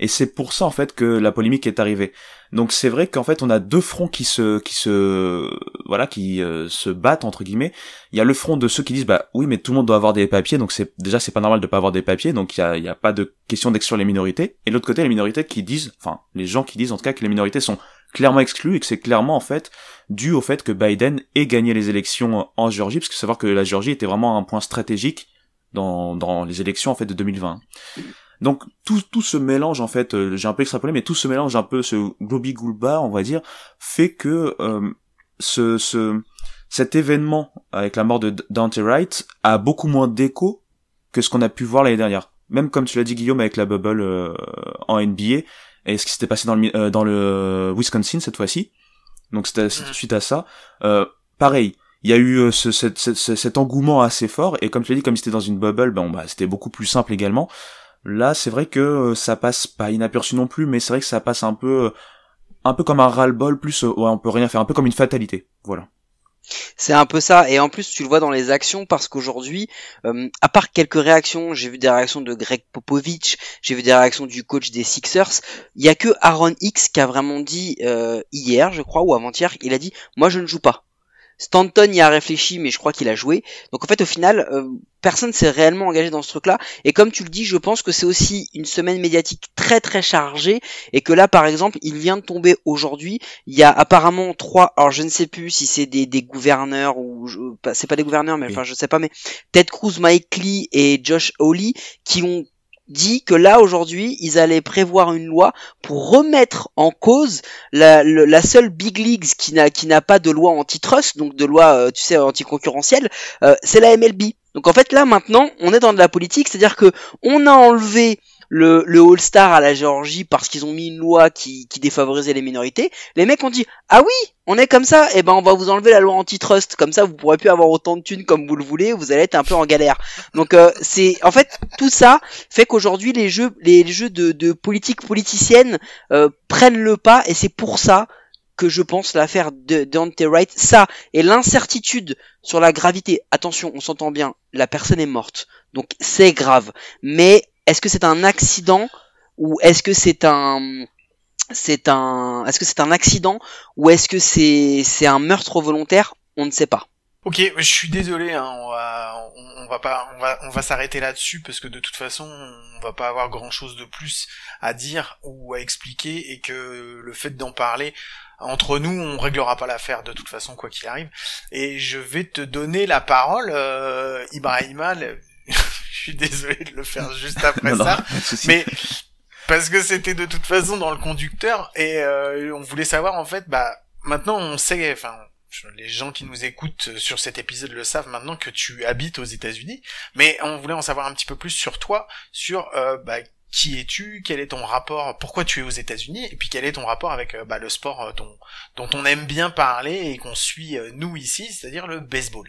Et c'est pour ça en fait que la polémique est arrivée. Donc c'est vrai qu'en fait on a deux fronts qui se qui se voilà qui euh, se battent entre guillemets. Il y a le front de ceux qui disent bah oui mais tout le monde doit avoir des papiers donc c'est déjà c'est pas normal de pas avoir des papiers donc il y a, y a pas de question d'exclure les minorités. Et l'autre côté les minorités qui disent enfin les gens qui disent en tout cas que les minorités sont clairement exclues et que c'est clairement en fait dû au fait que Biden ait gagné les élections en Géorgie parce que savoir que la Géorgie était vraiment un point stratégique dans dans les élections en fait de 2020. Donc tout, tout ce mélange en fait, euh, j'ai un peu extrapolé, mais tout ce mélange un peu ce globi goulba, on va dire, fait que euh, ce, ce cet événement avec la mort de Dante Wright a beaucoup moins d'écho que ce qu'on a pu voir l'année dernière. Même comme tu l'as dit Guillaume avec la bubble euh, en NBA, et ce qui s'était passé dans le, euh, dans le Wisconsin cette fois-ci. Donc c'était Mhm. suite à ça. Euh, pareil, il y a eu ce, cet- cet- cet engouement assez fort, et comme tu l'as dit, comme c'était dans une bubble, bon, bah, c'était beaucoup plus simple également. Là, c'est vrai que euh, ça passe pas inaperçu non plus, mais c'est vrai que ça passe un peu, euh, un peu comme un ras-le-bol, plus, euh, ouais, on peut rien faire, un peu comme une fatalité. Voilà. C'est un peu ça, et en plus tu le vois dans les actions parce qu'aujourd'hui, à part quelques réactions, j'ai vu des réactions de Greg Popovich, j'ai vu des réactions du coach des Sixers, il y a que Aaron X qui a vraiment dit hier, je crois, ou avant-hier, il a dit moi je ne joue pas. Stanton y a réfléchi, mais je crois qu'il a joué. Donc en fait, au final, euh, personne s'est réellement engagé dans ce truc-là. Et comme tu le dis, je pense que c'est aussi une semaine médiatique très très chargée, et que là, par exemple, il vient de tomber aujourd'hui il y a apparemment trois, alors je ne sais plus si c'est des, des gouverneurs ou je- c'est pas des gouverneurs, mais Oui. enfin je sais pas, mais Ted Cruz, Mike Lee et Josh Hawley qui ont dit que là aujourd'hui ils allaient prévoir une loi pour remettre en cause la, le- la seule big leagues qui n'a qui n'a pas de loi antitrust donc de loi euh, tu sais anticoncurrentielle euh, c'est la MLB donc en fait là maintenant on est dans de la politique c'est à dire que on a enlevé le, le All-Star à la Géorgie parce qu'ils ont mis une loi qui, qui défavorisait les minorités. Les mecs ont dit ah oui, on est comme ça, et ben on va vous enlever la loi antitrust, comme ça vous pourrez plus avoir autant de thunes comme vous le voulez, vous allez être un peu en galère. Donc euh, c'est en fait tout ça fait qu'aujourd'hui les jeux les jeux de, de politique politicienne euh, prennent le pas et c'est pour ça que je pense l'affaire de Dante Wright, ça et l'incertitude sur la gravité. Attention, on s'entend bien, la personne est morte, donc c'est grave. Mais est-ce que c'est un accident ou est-ce que c'est un c'est un est-ce que c'est un accident ou est-ce que c'est c'est un meurtre volontaire? On ne sait pas. Ok, je suis désolé, hein, on va, on, va pas, on va, on va s'arrêter là-dessus parce que de toute façon, on va pas avoir grand-chose de plus à dire ou à expliquer et que le fait d'en parler entre nous, on réglera pas l'affaire de toute façon quoi qu'il arrive. Et je vais te donner la parole, euh, Ibrahima. Je suis désolé de le faire juste après Non, non, ça, souci. mais parce que c'était de toute façon dans le conducteur et euh, on voulait savoir en fait bah maintenant on sait enfin les gens qui nous écoutent sur cet épisode le savent maintenant que tu habites aux États-Unis mais on voulait en savoir un petit peu plus sur toi sur euh, bah, qui es-tu quel est ton rapport pourquoi tu es aux États-Unis et puis quel est ton rapport avec euh, bah, le sport euh, dont dont on aime bien parler et qu'on suit euh, nous ici c'est-à-dire le baseball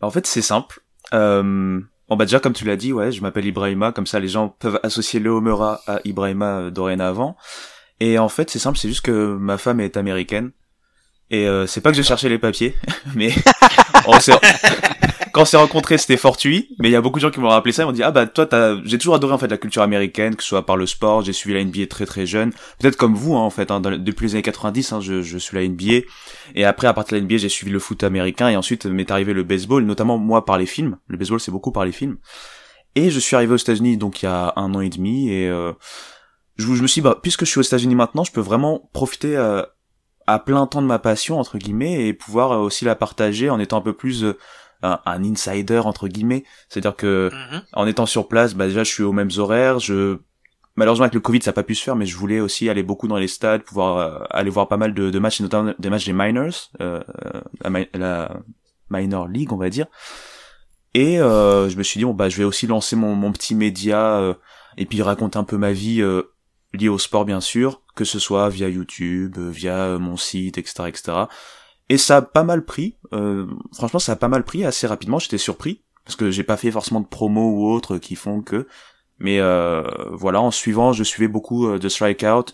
En fait, c'est simple. Bon bah déjà comme tu l'as dit, ouais, je m'appelle Ibrahima, comme ça les gens peuvent associer le à Ibrahima euh, dorénavant. Et en fait, c'est simple, c'est juste que ma femme est américaine. Et euh, c'est pas que je cherchais les papiers, mais on s'est- quand on s'est rencontrés, c'était fortuit. Mais il y a beaucoup de gens qui m'ont rappelé ça, ils m'ont dit ah bah toi j'ai toujours adoré en fait la culture américaine, que ce soit par le sport, j'ai suivi la NBA très très jeune, peut-être comme vous hein, en fait, hein, depuis les années 90, hein, je, je suis la NBA. Et après, à partir de la NBA, j'ai suivi le foot américain et ensuite m'est arrivé le baseball, notamment moi par les films. Le baseball, c'est beaucoup par les films. Et je suis arrivé aux États-Unis donc il y a un an et demi et euh, je, me suis dit, bah, puisque je suis aux États-Unis maintenant, je peux vraiment profiter euh, à plein temps de ma passion entre guillemets et pouvoir euh, aussi la partager en étant un peu plus un, un insider entre guillemets. C'est-à-dire que Mhm. en étant sur place, bah déjà je suis aux mêmes horaires, je malheureusement avec le Covid ça n'a pas pu se faire, mais je voulais aussi aller beaucoup dans les stades, pouvoir euh, aller voir pas mal de, de matchs, et notamment des matchs des minors, euh, euh, la, la minor league on va dire. Et euh, je me suis dit bon bah je vais aussi lancer mon, mon petit média euh, et puis raconter un peu ma vie euh, liée au sport bien sûr, que ce soit via YouTube, via mon site, etc., etc. Et ça a pas mal pris. euh, franchement, ça a pas mal pris assez rapidement. J'étais surpris parce que j'ai pas fait forcément de promo ou autre qui font que. Mais euh, voilà, en suivant, je suivais beaucoup euh, de Strikeout.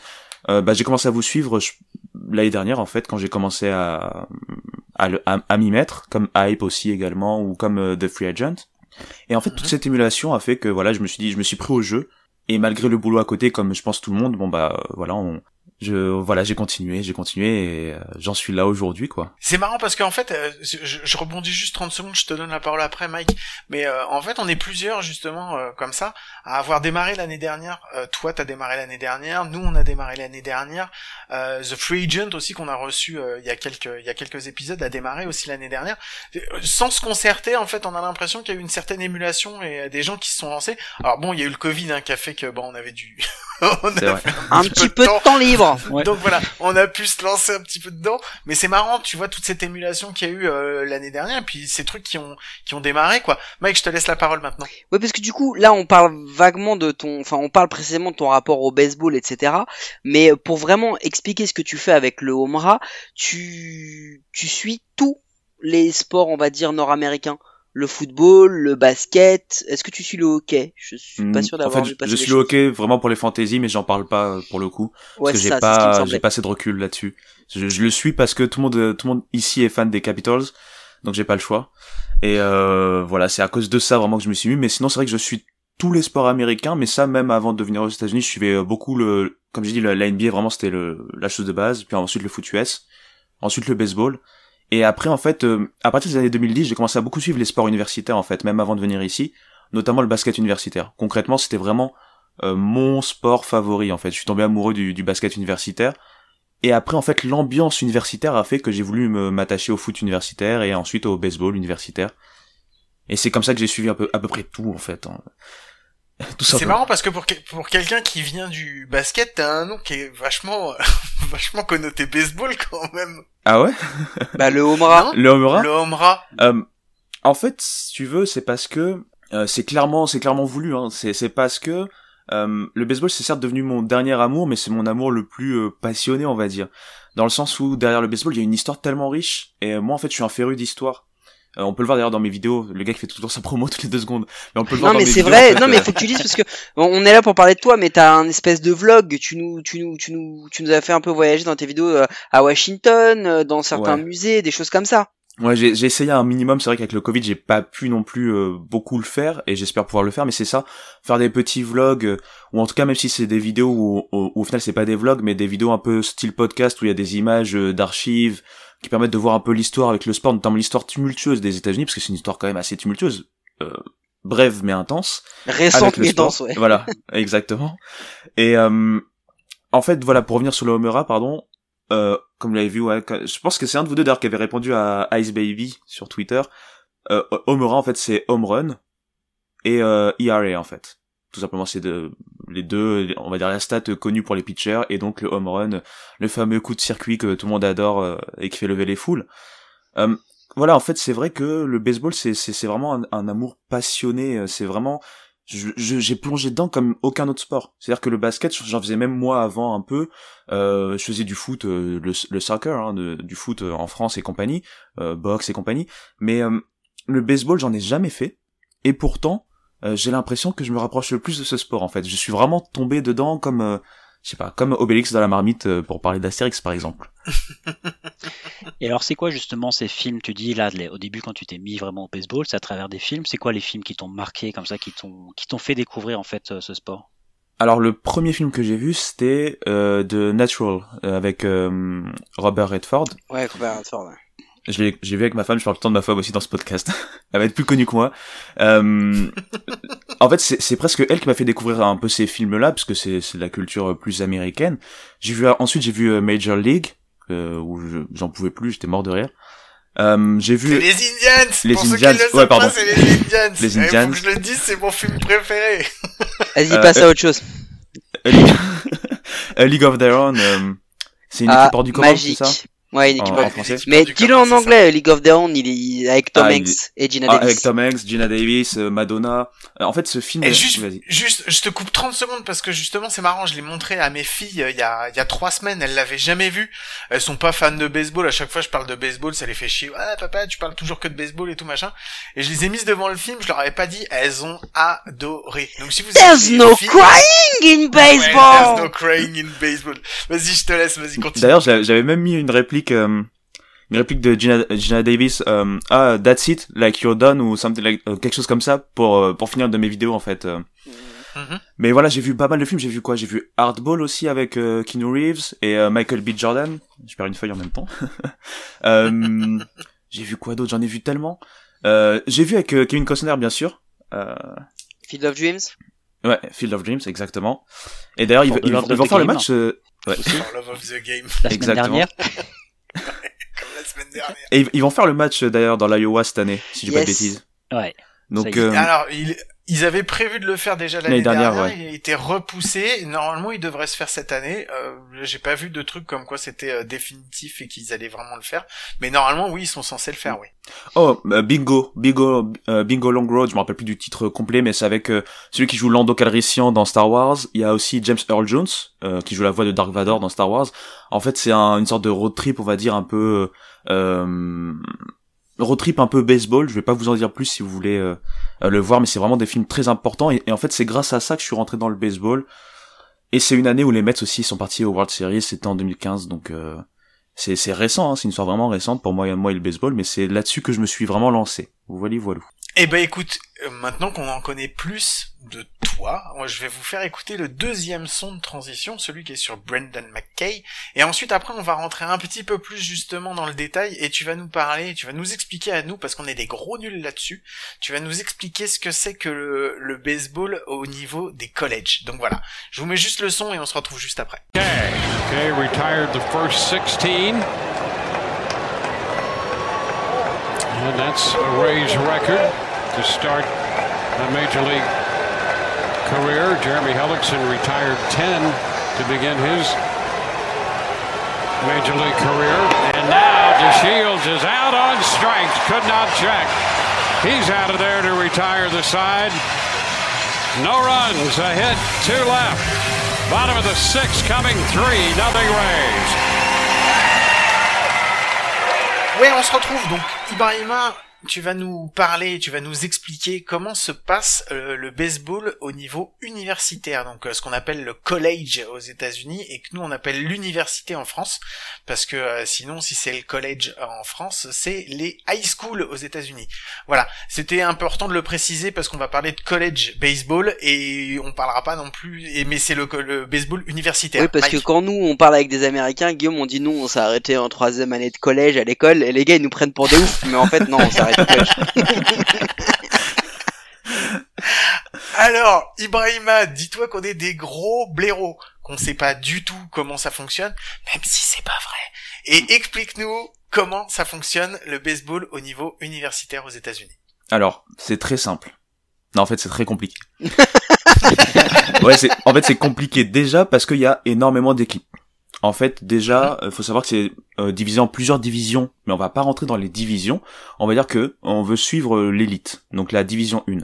Euh, bah, j'ai commencé à vous suivre je- l'année dernière en fait quand j'ai commencé à à, le- à, à m'y mettre, comme Hype aussi également ou comme euh, The Free Agent. Et en fait, toute Mhm. cette émulation a fait que voilà, je me suis dit, je me suis pris au jeu. Et malgré le boulot à côté, comme je pense tout le monde, bon bah euh, voilà, on, je voilà, j'ai continué, j'ai continué et euh, j'en suis là aujourd'hui quoi. C'est marrant parce qu'en fait, euh, je, je rebondis juste 30 secondes, je te donne la parole après, Mike. Mais euh, en fait, on est plusieurs justement euh, comme ça à avoir démarré l'année dernière. Euh, toi, t'as démarré l'année dernière. Nous, on a démarré l'année dernière. Euh, The Free Agent aussi qu'on a reçu euh, il y a quelques il y a quelques épisodes a démarré aussi l'année dernière. Sans se concerter, en fait, on a l'impression qu'il y a eu une certaine émulation et euh, des gens qui se sont lancés. Alors bon, il y a eu le Covid hein, qui a fait que bon, on avait du on C'est a vrai. fait Un petit peu de temps libre. Ouais. Donc voilà, on a pu se lancer un petit peu dedans, mais c'est marrant, tu vois toute cette émulation qu'il y a eu euh, l'année dernière, et puis ces trucs qui ont qui ont démarré quoi. Mike, je te laisse la parole maintenant. Ouais, parce que du coup, là, on parle vaguement de ton, enfin, on parle précisément de ton rapport au baseball, etc. Mais pour vraiment expliquer ce que tu fais avec le Homra, tu, tu suis tous les sports, on va dire, nord-américains. Le football, le basket. Est-ce que tu suis le hockey? Je suis pas Hmm, sûr en d'avoir fait, vu passer je suis le hockey vraiment pour les fantaisies, mais j'en parle pas euh, pour le coup. Ouais, parce que j'ai pas, j'ai pas assez de recul là-dessus. Je, je le suis parce que tout le monde, euh, tout le monde ici est fan des Capitals, donc j'ai pas le choix. Et euh, voilà, c'est à cause de ça vraiment que je me suis mis. Mais sinon, c'est vrai que je suis tous les sports américains, mais ça même avant de venir aux États-Unis, je suivais beaucoup le, comme j'ai dit, la NBA vraiment c'était le la chose de base. Puis ensuite le foot US, ensuite le baseball. Et après, en fait, euh, à partir des années 2010, j'ai commencé à beaucoup suivre les sports universitaires, en fait, même avant de venir ici, notamment le basket universitaire. Concrètement, c'était vraiment euh, mon sport favori, en fait. Je suis tombé amoureux du, basket universitaire. Et après, en fait, l'ambiance universitaire a fait que j'ai voulu m'attacher au foot universitaire et ensuite au baseball universitaire. Et c'est comme ça que j'ai suivi un peu, à peu près tout, en fait. hein. Tout C'est marrant parce que pour que- pour quelqu'un qui vient du basket, t'as un nom qui est vachement vachement connoté baseball quand même. Ah ouais? Bah, le Homra. Le Homera? Le Homra. Euh, en fait, si tu veux, c'est parce que euh, c'est clairement, c'est clairement voulu. Hein. C'est, c'est parce que euh, le baseball, c'est certes devenu mon dernier amour, mais c'est mon amour le plus euh, passionné, on va dire. Dans le sens où derrière le baseball, il y a une histoire tellement riche. Et euh, moi, en fait, je suis un féru d'histoire. Euh, on peut le voir d'ailleurs dans mes vidéos. Le gars qui fait toujours sa promo toutes les deux secondes. Mais on peut le voir Non dans mais c'est vrai, en fait, non mais faut que tu dises parce que on on est là pour parler de toi, mais t'as un espèce de vlog. Tu nous, tu nous, tu nous, tu nous as fait un peu voyager dans tes vidéos euh, à Washington, euh, dans certains Ouais. musées, des choses comme ça. Ouais, j'ai j'ai essayé un minimum. C'est vrai qu'avec le Covid, j'ai pas pu non plus euh, beaucoup le faire, et j'espère pouvoir le faire. Mais c'est ça, faire des petits vlogs, euh, ou en tout cas même si c'est des vidéos où, où- où au final c'est pas des vlogs, mais des vidéos un peu style podcast où il y a des images euh, d'archives qui permettent de voir un peu l'histoire avec le sport, notamment l'histoire tumultueuse des États-Unis, parce que c'est une histoire quand même assez tumultueuse, euh, brève mais intense Récente mais dense, ouais. Voilà, exactement. Et euh, en fait, voilà, pour revenir sur le Homera, pardon, euh, comme vous l'avez vu, ouais, je pense que c'est un de vous deux d'ailleurs qui avait répondu à Ice Baby sur Twitter. Euh, Homera, en fait, c'est home run et euh, ERA, en fait. Tout simplement, c'est de, les deux, on va dire la stat connue pour les pitchers, et donc le home run, le fameux coup de circuit que tout le monde adore euh, et qui fait lever les foules. Euh, voilà, en fait, c'est vrai que le baseball, c'est c'est vraiment un, amour passionné. euh, C'est vraiment, je- je- j'ai plongé dedans comme aucun autre sport. C'est-à-dire que le basket, j'en faisais même moi avant un peu. Euh, je faisais du foot, euh, le, soccer, hein, du foot en France et compagnie, euh, boxe et compagnie. Mais le baseball, j'en ai jamais fait. Et pourtant, euh, j'ai l'impression que je me rapproche le plus de ce sport. En fait, je suis vraiment tombé dedans comme, euh, je sais pas, comme Obélix dans la marmite euh, pour parler d'Astérix par exemple. Et alors, c'est quoi justement ces films? Tu dis là, les- au début, quand tu t'es mis vraiment au baseball, c'est à travers des films. C'est quoi les films qui t'ont marqué comme ça, qui t'ont qui t'ont fait découvrir en fait euh, ce sport? Alors le premier film que j'ai vu, c'était euh, The Natural euh, avec euh, Robert Redford. Ouais, Robert Redford, ouais. Je l'ai j'ai vu avec ma femme, je parle tout le temps de ma femme aussi dans ce podcast. elle va être plus connue que moi. Euh, en fait, c'est c'est presque elle qui m'a fait découvrir un peu ces films-là, parce que c'est c'est de la culture plus américaine. J'ai vu ensuite j'ai vu euh, Major League, euh, où je- j'en pouvais plus, j'étais mort de rire. Euh, j'ai vu C'est les Indians. Les Pour ceux Indians, qui le ouais, pardon. c'est les Indians. Les Eh, Indians. Faut que je le dise, c'est mon film préféré. Vas-y, Euh, passe à autre chose. A League, A League of Their Own. euh, c'est une Ah, équipe hors du commun, c'est ça? Ouais, une équipe En- en français. Mais dis-le en anglais, League of Their Own, il est avec Tom Ah, il Hanks et Gina Ah, Davis. avec Tom Hanks, Gina Davis, euh, Madonna. Euh, en fait, ce film. Et juste, Vas-y. juste, je te coupe 30 secondes parce que justement c'est marrant, je l'ai montré à mes filles euh, il y a, il y a trois semaines, elles l'avaient jamais vu. Elles sont pas fans de baseball, à chaque fois je parle de baseball, ça les fait chier. Ouais papa, tu parles toujours que de baseball et tout machin. Et je les ai mises devant le film, je leur avais pas dit, elles ont adoré. Donc si vous There's no filles- crying in Ouais, baseball! there's no crying in baseball. Vas-y, je te laisse, vas-y, continue. D'ailleurs, j'avais même mis une réplique, euh, une réplique de Gina, Gina Davis. euh, ah, that's it, like you're done ou something like, euh, quelque chose comme ça pour euh, pour finir de mes vidéos en fait. euh. Mhm. Mais voilà, j'ai vu pas mal de films. J'ai vu quoi? J'ai vu Hardball aussi avec euh, Keanu Reeves et euh, Michael B. Jordan. Je perds une feuille en même temps. euh, j'ai vu quoi d'autre? J'en ai vu tellement. Euh, j'ai vu avec euh, Kevin Costner bien sûr. Euh, Field of Dreams? ouais, Field of Dreams exactement. Et d'ailleurs ils, ils, Love ils of vont the faire le Game. match. euh, ouais. For love of the game, La semaine Exactement. dernière semaine dernière. Et ils- vont faire le match d'ailleurs dans l'Iowa cette année, si je dis pas de Yes. bêtises. Ouais. Donc euh, Alors, il, Ils avaient prévu de le faire déjà l'année dernière, dernière, ouais. il a été repoussé. Normalement, il devrait se faire cette année. Euh, J'ai pas vu de trucs comme quoi c'était euh, définitif et qu'ils allaient vraiment le faire. Mais normalement, oui, ils sont censés le faire, oui. Oh, euh, Bingo, Bingo, euh, Bingo Long Road, je me rappelle plus du titre complet, mais c'est avec euh, celui qui joue Lando Calrissian dans Star Wars. Il y a aussi James Earl Jones, euh, qui joue la voix de Dark Vador dans Star Wars. En fait, c'est un- une sorte de road trip, on va dire, un peu... Euh, road un peu baseball, je vais pas vous en dire plus si vous voulez euh, euh, le voir, mais c'est vraiment des films très importants, et, en fait, c'est grâce à ça que je suis rentré dans le baseball. Et c'est une année où les Mets aussi sont partis au World Series, c'était en 2015, donc... Euh, c'est c'est récent, hein, c'est une histoire vraiment récente pour moi, moi et le baseball, mais c'est là-dessus que je me suis vraiment lancé. Voyez, voilà. Eh ben écoute, euh, maintenant qu'on en connaît plus de toi, je vais vous faire écouter le deuxième son de transition, celui qui est sur Brendan McKay, et ensuite après on va rentrer un petit peu plus justement dans le détail et tu vas nous parler, tu vas nous expliquer à nous parce qu'on est des gros nuls là-dessus, tu vas nous expliquer ce que c'est que le, baseball au niveau des collèges. Donc voilà, je vous mets juste le son et on se retrouve juste après. Okay. Okay, retired the first 16. And that's a Rays record to start a major league career. Jeremy Hellickson retired 10 to begin his major league career. And now DeShields is out on strikes. Could not check. He's out of there to retire the side. No runs, a hit, two left. Bottom of the sixth coming three, nothing Rays. Ouais, on se retrouve donc Ibrahima, tu vas nous parler, tu vas nous expliquer comment se passe euh, le baseball au niveau universitaire, donc euh, ce qu'on appelle le college aux États-Unis et que nous on appelle l'université en France, parce que euh, sinon si c'est le college en France, c'est les high school aux États-Unis. Voilà, c'était important de le préciser parce qu'on va parler de college baseball et on parlera pas non plus, et mais c'est le, le baseball universitaire. Oui, parce que quand nous on parle avec des Américains, Guillaume on dit non, on s'est arrêté en troisième année de collège à l'école, et les gars ils nous prennent pour des oufs, mais en fait non, on. Alors, Ibrahima, dis-toi qu'on est des gros blaireaux, qu'on sait pas du tout comment ça fonctionne, même si c'est pas vrai. Et explique-nous comment ça fonctionne le baseball au niveau universitaire aux États-Unis. Alors, c'est très simple. Non, en fait, c'est très compliqué. ouais, en fait, c'est compliqué déjà parce qu'il y a énormément d'équipes. En fait, déjà, il faut savoir que c'est euh, divisé en plusieurs divisions, mais on va pas rentrer dans les divisions. On va dire que on veut suivre euh, l'élite, donc la division 1.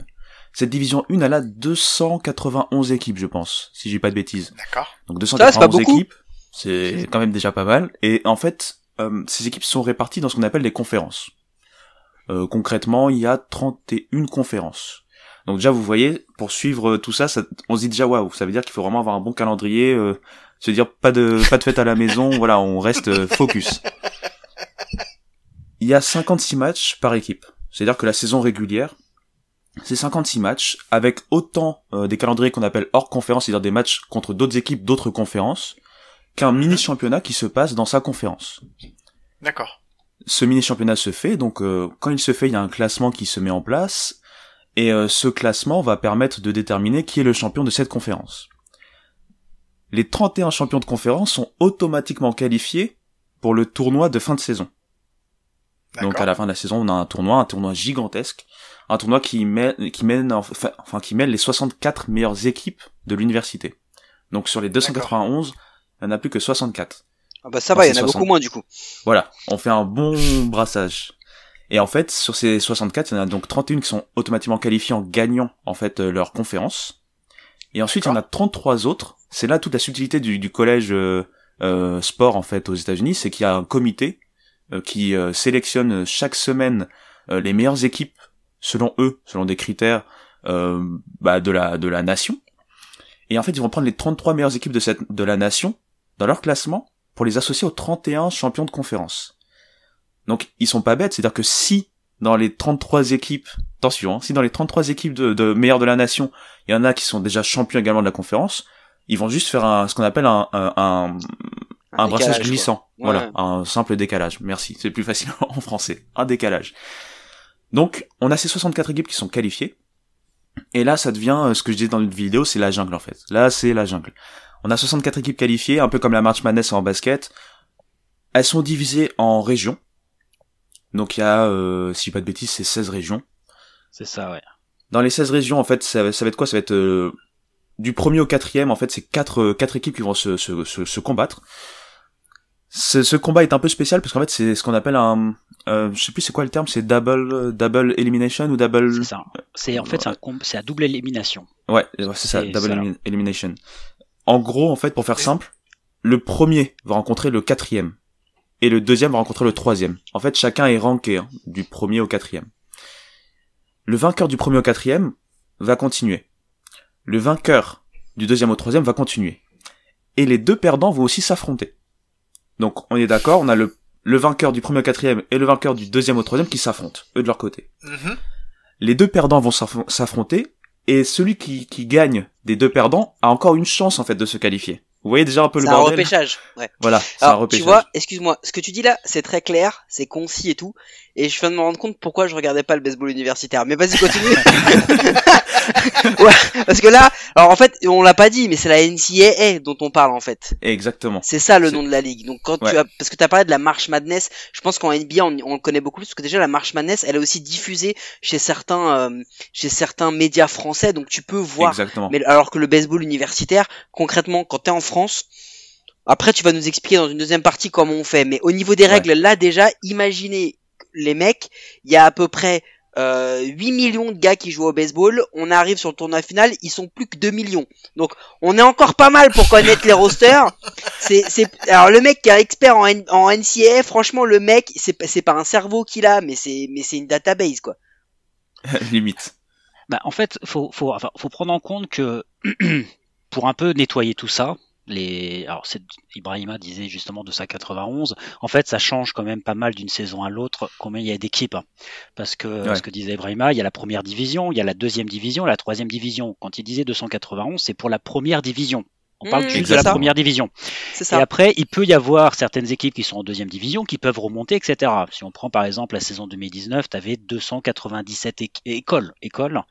Cette division 1, elle a 291 équipes, je pense, si j'ai pas de bêtises. D'accord Donc Ça, c'est pas 291 beaucoup. équipes, c'est quand même déjà pas mal. Et en fait, euh, ces équipes sont réparties dans ce qu'on appelle des conférences. Euh, concrètement, il y a 31 conférences. Donc déjà, vous voyez, pour suivre tout ça, ça on se dit déjà waouh, ça veut dire qu'il faut vraiment avoir un bon calendrier, euh, se dire pas de pas de fête à la maison, voilà, on reste euh, focus. Il y a 56 matchs par équipe. C'est-à-dire que la saison régulière, c'est 56 matchs avec autant euh, des calendriers qu'on appelle hors conférence, c'est-à-dire des matchs contre d'autres équipes d'autres conférences, qu'un mini championnat qui se passe dans sa conférence. D'accord. Ce mini championnat se fait, donc euh, quand il se fait, il y a un classement qui se met en place, et euh, ce classement va permettre de déterminer qui est le champion de cette conférence. Les 31 champions de conférence sont automatiquement qualifiés pour le tournoi de fin de saison. Donc à la fin de la saison, on a un tournoi, un tournoi gigantesque, un tournoi qui mène, qui mène, enfin, enfin, qui mêle les 64 meilleures équipes de l'université. Donc sur les 291, il n'y en a plus que 64. Ah bah ça va, il y en a 60. beaucoup moins du coup. Voilà, on fait un bon brassage. Et en fait, sur ces 64, il y en a donc 31 qui sont automatiquement qualifiés en gagnant en fait euh, leur conférence. Et ensuite, il y en a 33 autres. C'est là toute la subtilité du, collège euh, euh, sport en fait aux États-Unis, c'est qu'il y a un comité euh, qui sélectionne chaque semaine les meilleures équipes selon eux, selon des critères bah, de la de la nation. Et en fait, ils vont prendre les 33 meilleures équipes de cette de la nation dans leur classement pour les associer aux 31 champions de conférence. Donc ils sont pas bêtes, c'est-à-dire que si dans les 33 équipes, attention, hein, si dans les 33 équipes de, de meilleures de la nation, il y en a qui sont déjà champions également de la conférence, ils vont juste faire un, ce qu'on appelle un, un, un, un brassage glissant. Voilà, un simple décalage. Merci, c'est plus facile en français. Un décalage. Donc, on a ces 64 équipes qui sont qualifiées. Et là, ça devient euh, ce que je disais dans une vidéo, c'est la jungle en fait. Là, c'est la jungle. On a 64 équipes qualifiées, un peu comme la March Madness en basket. Elles sont divisées en régions. Donc il y a, euh, si je dis pas de bêtises, c'est 16 régions. C'est ça, ouais. Dans les 16 régions, en fait, ça, ça va être quoi? Ça va être euh, du premier au quatrième. En fait, c'est quatre euh, quatre équipes qui vont se se, se, se combattre. Ce, ce combat est un peu spécial parce qu'en fait, c'est ce qu'on appelle un, euh, je sais plus c'est quoi le terme, c'est double double elimination ou double. C'est ça. C'est en fait c'est un c'est à double élimination. Ouais, ouais, c'est ça, double ça. elimi- elimination. En gros, en fait, pour faire simple, le premier va rencontrer le quatrième et le deuxième va rencontrer le troisième. En fait, chacun est ranké hein, du premier au quatrième. Le vainqueur du premier au quatrième va continuer. Le vainqueur du deuxième au troisième va continuer. Et les deux perdants vont aussi s'affronter. Donc, on est d'accord, on a le, le vainqueur du premier au quatrième et le vainqueur du deuxième au troisième qui s'affrontent, eux de leur côté Mhm. les deux perdants vont s'aff- s'affronter et celui qui, qui gagne des deux perdants a encore une chance en fait de se qualifier. Vous voyez déjà un peu le C'est un bordel repêchage. Ouais. Voilà, c'est un Alors, tu repêchage. vois, excuse-moi, ce que tu dis là, c'est très clair, c'est concis et tout, et je viens de me rendre compte pourquoi je regardais pas le baseball universitaire. Mais vas-y, continue. ouais, parce que là, alors en fait, on l'a pas dit, mais c'est la NCAA dont on parle en fait. Exactement. C'est ça le nom de la ligue. Donc quand tu as, parce que tu as parlé de la March Madness, je pense qu'en NBA on, on le connaît beaucoup plus parce que déjà la March Madness, elle est aussi diffusée chez certains, euh, chez certains médias français, donc tu peux voir Exactement. mais alors que le baseball universitaire, concrètement, quand t'es en France, après tu vas nous expliquer dans une deuxième partie comment on fait. Mais au niveau des Ouais. règles, là déjà, imaginez les mecs, il y a à peu près euh, 8 millions de gars qui jouent au baseball. On arrive sur le tournoi final, ils sont plus que 2 millions. Donc on est encore pas mal pour connaître les rosters. C'est, c'est, alors le mec qui est expert en, N- en NCAA, franchement le mec, c'est, pas- c'est pas un cerveau qu'il a, mais c'est, mais c'est une database quoi. Limite. Bah, en fait, faut, faut, enfin, faut prendre en compte que pour un peu nettoyer tout ça, les, alors c'est, Ibrahima disait justement de sa 91, en fait, ça change quand même pas mal d'une saison à l'autre combien il y a d'équipes. Parce que, Ouais. ce que disait Ibrahima, il y a la première division, il y a la deuxième division, la troisième division. Quand il disait 291, c'est pour la première division. On parle Mmh, juste de la ça. première division. C'est Et ça. après, il peut y avoir certaines équipes qui sont en deuxième division qui peuvent remonter, etc. Si on prend par exemple la saison 2019, tu avais 297 éc- écoles, écoles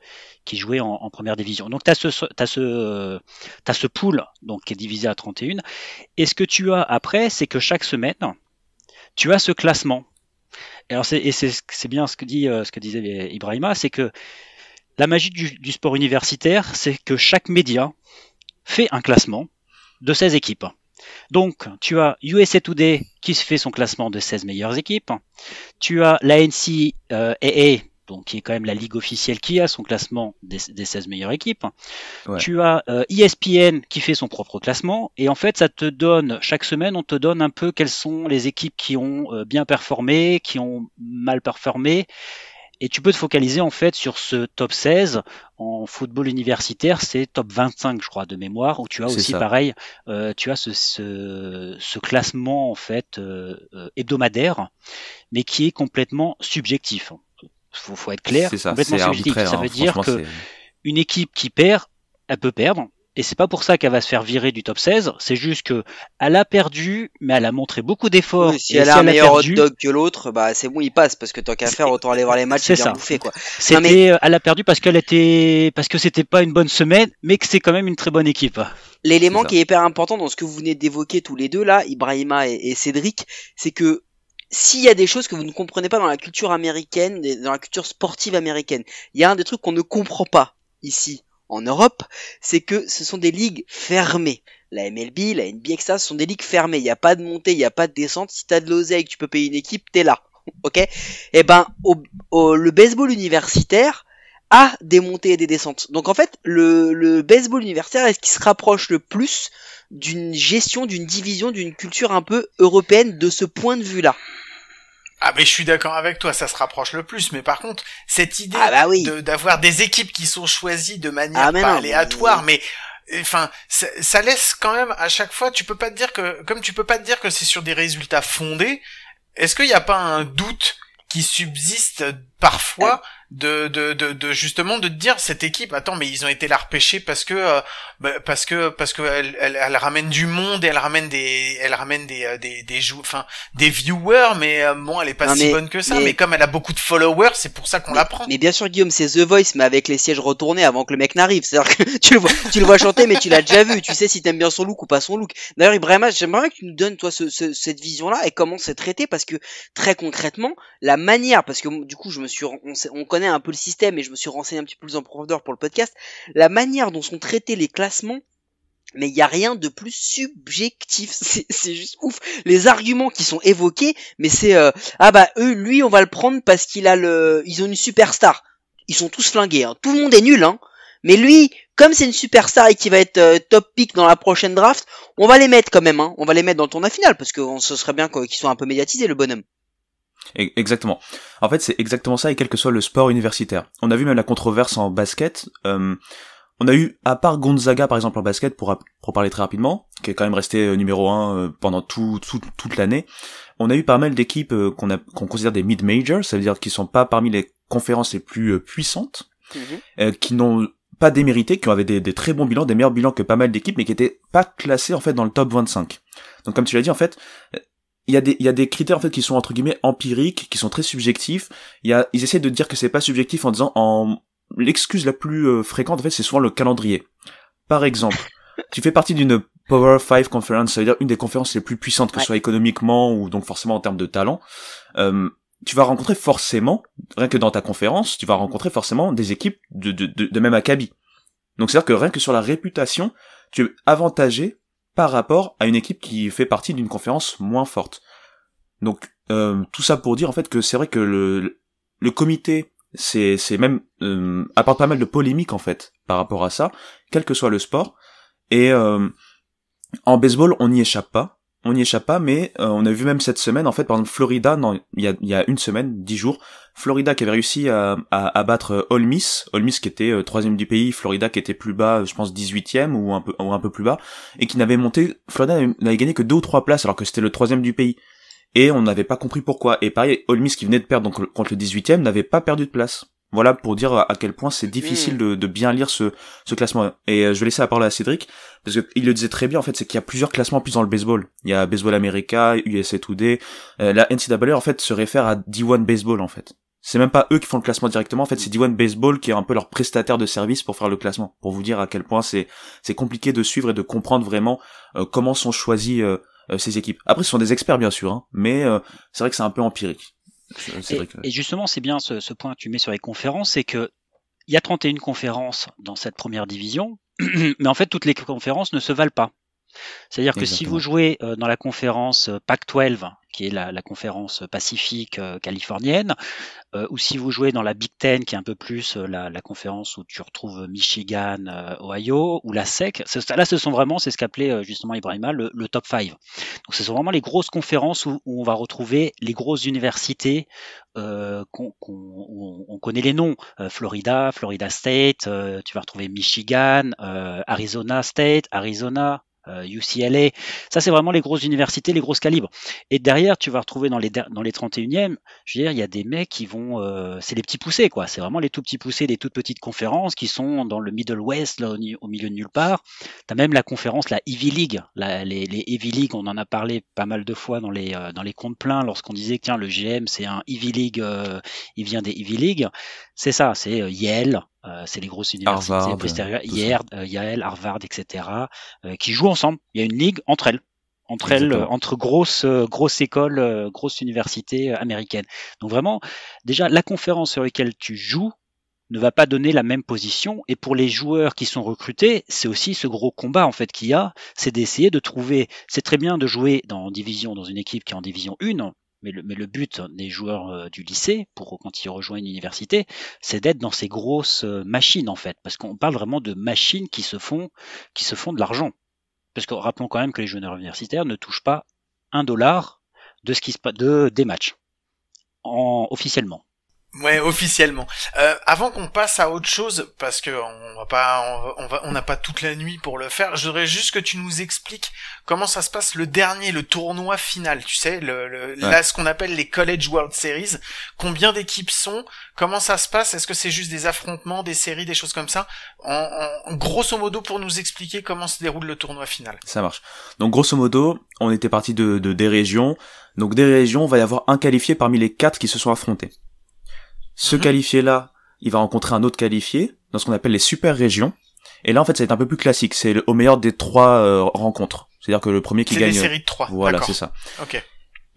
qui jouaient en, en première division. Donc tu as ce, t'as ce, t'as ce pool donc, qui est divisé à 31. Et ce que tu as après, c'est que chaque semaine, tu as ce classement. Et, alors c'est, bien ce que, dit, euh, ce que disait Ibrahima, c'est que la magie du, du sport universitaire, c'est que chaque média fait un classement de 16 équipes. Donc, tu as USA Today qui se fait son classement de 16 meilleures équipes. Tu as la NCAA, donc qui est quand même la ligue officielle qui a son classement des, des 16 meilleures équipes. Ouais. Tu as euh, ESPN qui fait son propre classement. Et en fait, ça te donne, chaque semaine, on te donne un peu quelles sont les équipes qui ont euh, bien performé, qui ont mal performé. Et tu peux te focaliser en fait sur ce top 16. En football universitaire, c'est top 25, je crois, de mémoire, où tu as aussi ça. pareil, euh, tu as ce, ce, ce classement en fait euh, euh, hebdomadaire, mais qui est complètement subjectif. Faut, faut être clair, C'est ça, complètement subjectif. Ça hein. veut dire Franchement, que une équipe qui perd, elle peut perdre. Et c'est pas pour ça qu'elle va se faire virer du top 16. C'est juste que elle a perdu, mais elle a montré beaucoup d'efforts. Oui, si elle a un meilleur perdu, hot dog que l'autre, bah c'est bon, il passe parce que tant qu'à faire, autant aller voir les matchs c'est et bien ça. bouffer quoi. Non, mais- elle a perdu parce qu'elle était, parce que c'était pas une bonne semaine, mais que c'est quand même une très bonne équipe. L'élément qui est hyper important dans ce que vous venez d'évoquer tous les deux là, Ibrahima et, et Cédric, c'est que s'il y a des choses que vous ne comprenez pas dans la culture américaine, dans la culture sportive américaine, il y a un des trucs qu'on ne comprend pas ici en Europe, c'est que ce sont des ligues fermées. La MLB, la NBA, etc., ce sont des ligues fermées. Il n'y a pas de montée, il n'y a pas de descente. Si t'as de l'oseille que tu peux payer une équipe, t'es là. Ok? Eh ben, le baseball universitaire a des montées et des descentes. Donc en fait, le, le baseball universitaire est ce qui se rapproche le plus d'une gestion, d'une division, d'une culture un peu européenne de ce point de vue-là. Ah mais je suis d'accord avec toi, ça se rapproche le plus. Mais par contre, cette idée Ah bah oui. de- d'avoir des équipes qui sont choisies de manière Ah, mais pas non, aléatoire, mais enfin, ça, ça laisse quand même à chaque fois. Tu peux pas te dire que, comme tu peux pas te dire que c'est sur des résultats fondés. Est-ce qu'il n'y a pas un doute qui subsiste parfois de, de, de, de justement de te dire cette équipe attends mais ils ont été la repêcher parce que euh, bah, parce que parce que elle, elle, elle ramène du monde et elle ramène des elle ramène des euh, des des enfin des viewers mais euh, bon elle est pas Non, si mais- bonne que ça mais- mais, comme elle a beaucoup de followers c'est pour ça qu'on la prend Mais bien sûr, Guillaume, c'est The Voice, mais avec les sièges retournés avant que le mec n'arrive. C'est-à-dire que tu le vois, tu le vois chanter, mais tu l'as déjà vu. Tu sais si t'aimes bien son look ou pas son look. D'ailleurs, Ibrahima, j'aimerais que tu nous donnes, toi, ce, ce- cette vision-là et comment c'est traité, parce que très concrètement, la manière, parce que du coup, je me suis, on, on connaît connais un peu le système et je me suis renseigné un petit peu plus en profondeur pour le podcast, la manière dont sont traités les classements, mais il y a rien de plus subjectif. C'est juste ouf. Les arguments qui sont évoqués, mais c'est euh, ah bah eux, lui, on va le prendre parce qu'il a le, ils ont une superstar. Ils sont tous flingués. Hein. Tout le monde est nul, hein. Mais lui, comme c'est une superstar et qu'il va être euh, top pick dans la prochaine draft, on va les mettre quand même. Hein. On va les mettre dans le tournoi final parce que on- ce serait bien quoi, qu'il soit un peu médiatisé le bonhomme. E- Exactement. En fait, c'est exactement ça, et quel que soit le sport universitaire. On a vu même la controverse en basket. euh, on a eu, à part Gonzaga par exemple en basket, pour, pour parler très rapidement, qui est quand même resté euh, numéro un euh, pendant tout, tout- toute l'année, on a eu pas mal d'équipes euh, qu'on qu'on considère des mid-majors, ça veut dire qu'ils sont pas parmi les conférences les plus puissantes, euh, qui n'ont pas démérité, qui avaient des, des très bons bilans, des meilleurs bilans que pas mal d'équipes, mais qui étaient pas classés en fait dans le top 25. Donc comme tu l'as dit en fait, il y a des il y a des critères en fait qui sont entre guillemets empiriques, qui sont très subjectifs. Il y a ils essaient de dire que c'est pas subjectif en disant en l'excuse la plus euh, fréquente en fait c'est souvent le calendrier. Par exemple, tu fais partie d'une Power 5 Conference, ça veut dire une des conférences les plus puissantes, que ce Ouais. soit économiquement ou donc forcément en termes de talent. Euh, tu vas rencontrer forcément, rien que dans ta conférence, tu vas rencontrer forcément des équipes de, de, de, de même acabit. Donc c'est-à-dire que rien que sur la réputation, tu es avantagé par rapport à une équipe qui fait partie d'une conférence moins forte. Donc euh, tout ça pour dire en fait que c'est vrai que le, comité c'est c'est même euh, apporte pas mal de polémiques en fait par rapport à ça, quel que soit le sport. Et euh, en baseball, on n'y échappe pas. On n'y échappe pas, mais euh, on a vu même cette semaine, en fait, par exemple, Florida, il y a, une semaine, dix jours, Florida qui avait réussi à, à, à battre euh, Ole Miss, qui était euh, troisième du pays, Florida qui était plus bas, je pense 18e ou un peu plus bas, et qui n'avait monté, Florida n'avait- gagné que deux ou trois places alors que c'était le troisième du pays. Et on n'avait pas compris pourquoi. Et pareil, Ole qui venait de perdre contre le 18e n'avait pas perdu de place. Voilà pour dire à quel point c'est difficile Mm. de, de bien lire ce, ce classement. Et euh, je vais laisser la parole à Cédric, parce qu'il le disait très bien, en fait, c'est qu'il y a plusieurs classements en plus dans le baseball. Il y a Baseball America, USA Today, euh, la NCAA, en fait, se réfère à D1 Baseball, en fait. C'est même pas eux qui font le classement directement, en fait, c'est D1 Baseball qui est un peu leur prestataire de service pour faire le classement, pour vous dire à quel point c'est c'est compliqué de suivre et de comprendre vraiment euh, comment sont choisies euh, euh, ces équipes. Après, ce sont des experts, bien sûr, hein, mais euh, c'est vrai que c'est un peu empirique. Et, vrai que- et justement, c'est bien ce, ce point que tu mets sur les conférences, c'est que il y a 31 conférences dans cette première division, mais en fait, toutes les conférences ne se valent pas. C'est-à-dire que si vous jouez euh, dans la conférence euh, Pac-12, qui est la, conférence pacifique euh, californienne, euh, ou si vous jouez dans la Big Ten, qui est un peu plus euh, la, conférence où tu retrouves Michigan, Ohio, ou la SEC, là, ce sont vraiment, c'est ce qu'appelait justement Ibrahima, le, top 5. Donc, ce sont vraiment les grosses conférences où, on va retrouver les grosses universités qu'on, on, on connaît les noms. Florida, Florida State, tu vas retrouver Michigan, Arizona State, Arizona, UCLA. Ça, c'est vraiment les grosses universités, les grosses calibres. Et derrière, tu vas retrouver dans les, dans les 31e, je veux dire, il y a des mecs qui vont... euh, c'est les petits poussés, quoi. C'est vraiment les tout petits poussés des toutes petites conférences qui sont dans le Middle West, là, au, milieu de nulle part. T'as même la conférence, la Ivy League. Les, les Ivy League, on en a parlé pas mal de fois dans les, euh, dans les comptes pleins lorsqu'on disait, tiens, le GM, c'est un Ivy League, euh, il vient des Ivy League. C'est ça, c'est euh, Yale, euh, c'est les grosses universités, Harvard, postérieures. Yale, euh, Yale, Harvard, etc., euh, qui jouent ensemble. Il y a une ligue entre elles. Entre elles, Exactement. euh, entre grosses, euh, grosses écoles, euh, grosses universités euh, américaines. Donc vraiment, déjà, la conférence sur laquelle tu joues ne va pas donner la même position. Et pour les joueurs qui sont recrutés, c'est aussi ce gros combat en fait qu'il y a, c'est d'essayer de trouver. C'est très bien de jouer dans division, dans une équipe qui est en division 1, mais le, but des joueurs euh, du lycée, pour quand ils rejoignent l'université, c'est d'être dans ces grosses euh, machines en fait, parce qu'on parle vraiment de machines qui se font, qui se font de l'argent. Parce que rappelons quand même que les joueurs universitaires ne touchent pas un dollar de ce qui se des matchs en, officiellement. Ouais, officiellement. Euh, avant qu'on passe à autre chose, parce que on va pas, on va- on on n'a pas toute la nuit pour le faire. Je voudrais juste que tu nous expliques comment ça se passe le dernier, le tournoi final. Tu sais, le, le- là ce qu'on appelle les College World Series. Combien d'équipes sont? Comment ça se passe? Est-ce que c'est juste des affrontements, des séries, des choses comme ça? En, en- grosso modo pour nous expliquer comment se déroule le tournoi final. Ça marche. Donc grosso modo, on était parti de, de des régions. Donc des régions, il va y avoir un qualifié parmi les quatre qui se sont affrontés. Ce Mhm. qualifié-là, il va rencontrer un autre qualifié dans ce qu'on appelle les super régions. Et là, en fait, ça va être un peu plus classique. C'est le- au meilleur des trois euh, rencontres. C'est-à-dire que le premier qui C'est gagne. des séries de trois. Voilà, D'accord. c'est ça. Ok.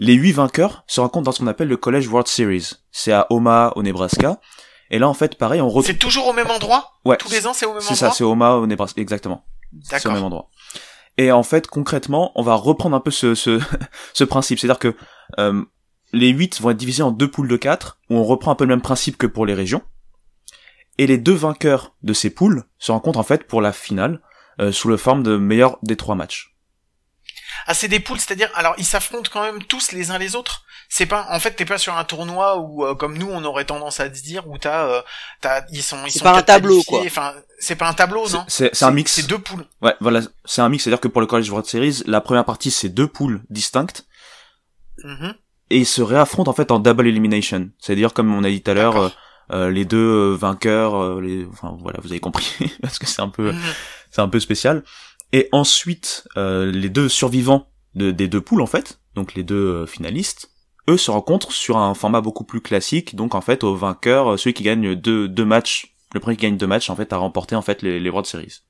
Les huit vainqueurs se rencontrent dans ce qu'on appelle le College World Series. C'est à Omaha, au Nebraska. Et là, en fait, pareil, on retrouve. C'est toujours au même endroit? Ouais. Tous les ans, c'est au même C'est endroit? ça, c'est Omaha, au Nebraska, exactement. C'est au D'accord. même endroit. Et en fait, concrètement, on va reprendre un peu ce, ce, ce principe. C'est-à-dire que euh, les 8 vont être divisés en deux poules de 4, où on reprend un peu le même principe que pour les régions. Et les deux vainqueurs de ces poules se rencontrent en fait pour la finale, euh, sous le forme de meilleur des trois matchs. Ah, c'est des poules, c'est-à-dire, alors ils s'affrontent quand même tous les uns les autres? C'est pas, en fait, t'es pas sur un tournoi où, euh, comme nous, on aurait tendance à se dire, où t'as, euh, t'as, ils sont, ils C'est sont pas un tableau, quoi. Enfin, c'est pas un tableau, non? C'est c'est un mix. C'est deux poules. Ouais, voilà, c'est un mix. C'est-à-dire que pour le College World Series, la première partie c'est deux poules distinctes Mhm. Et ils se réaffrontent en fait en double elimination. C'est-à-dire comme on a dit tout à l'heure, euh, euh, les deux euh, vainqueurs, euh, les, enfin voilà, vous avez compris parce que c'est un peu, Mhm. c'est un peu spécial. Et ensuite, euh, les deux survivants de- des deux poules en fait, donc les deux finalistes, eux se rencontrent sur un format beaucoup plus classique. Donc en fait, au vainqueur, celui qui gagne deux, deux matchs, le premier qui gagne deux matchs en fait a remporté en fait les, les World Series.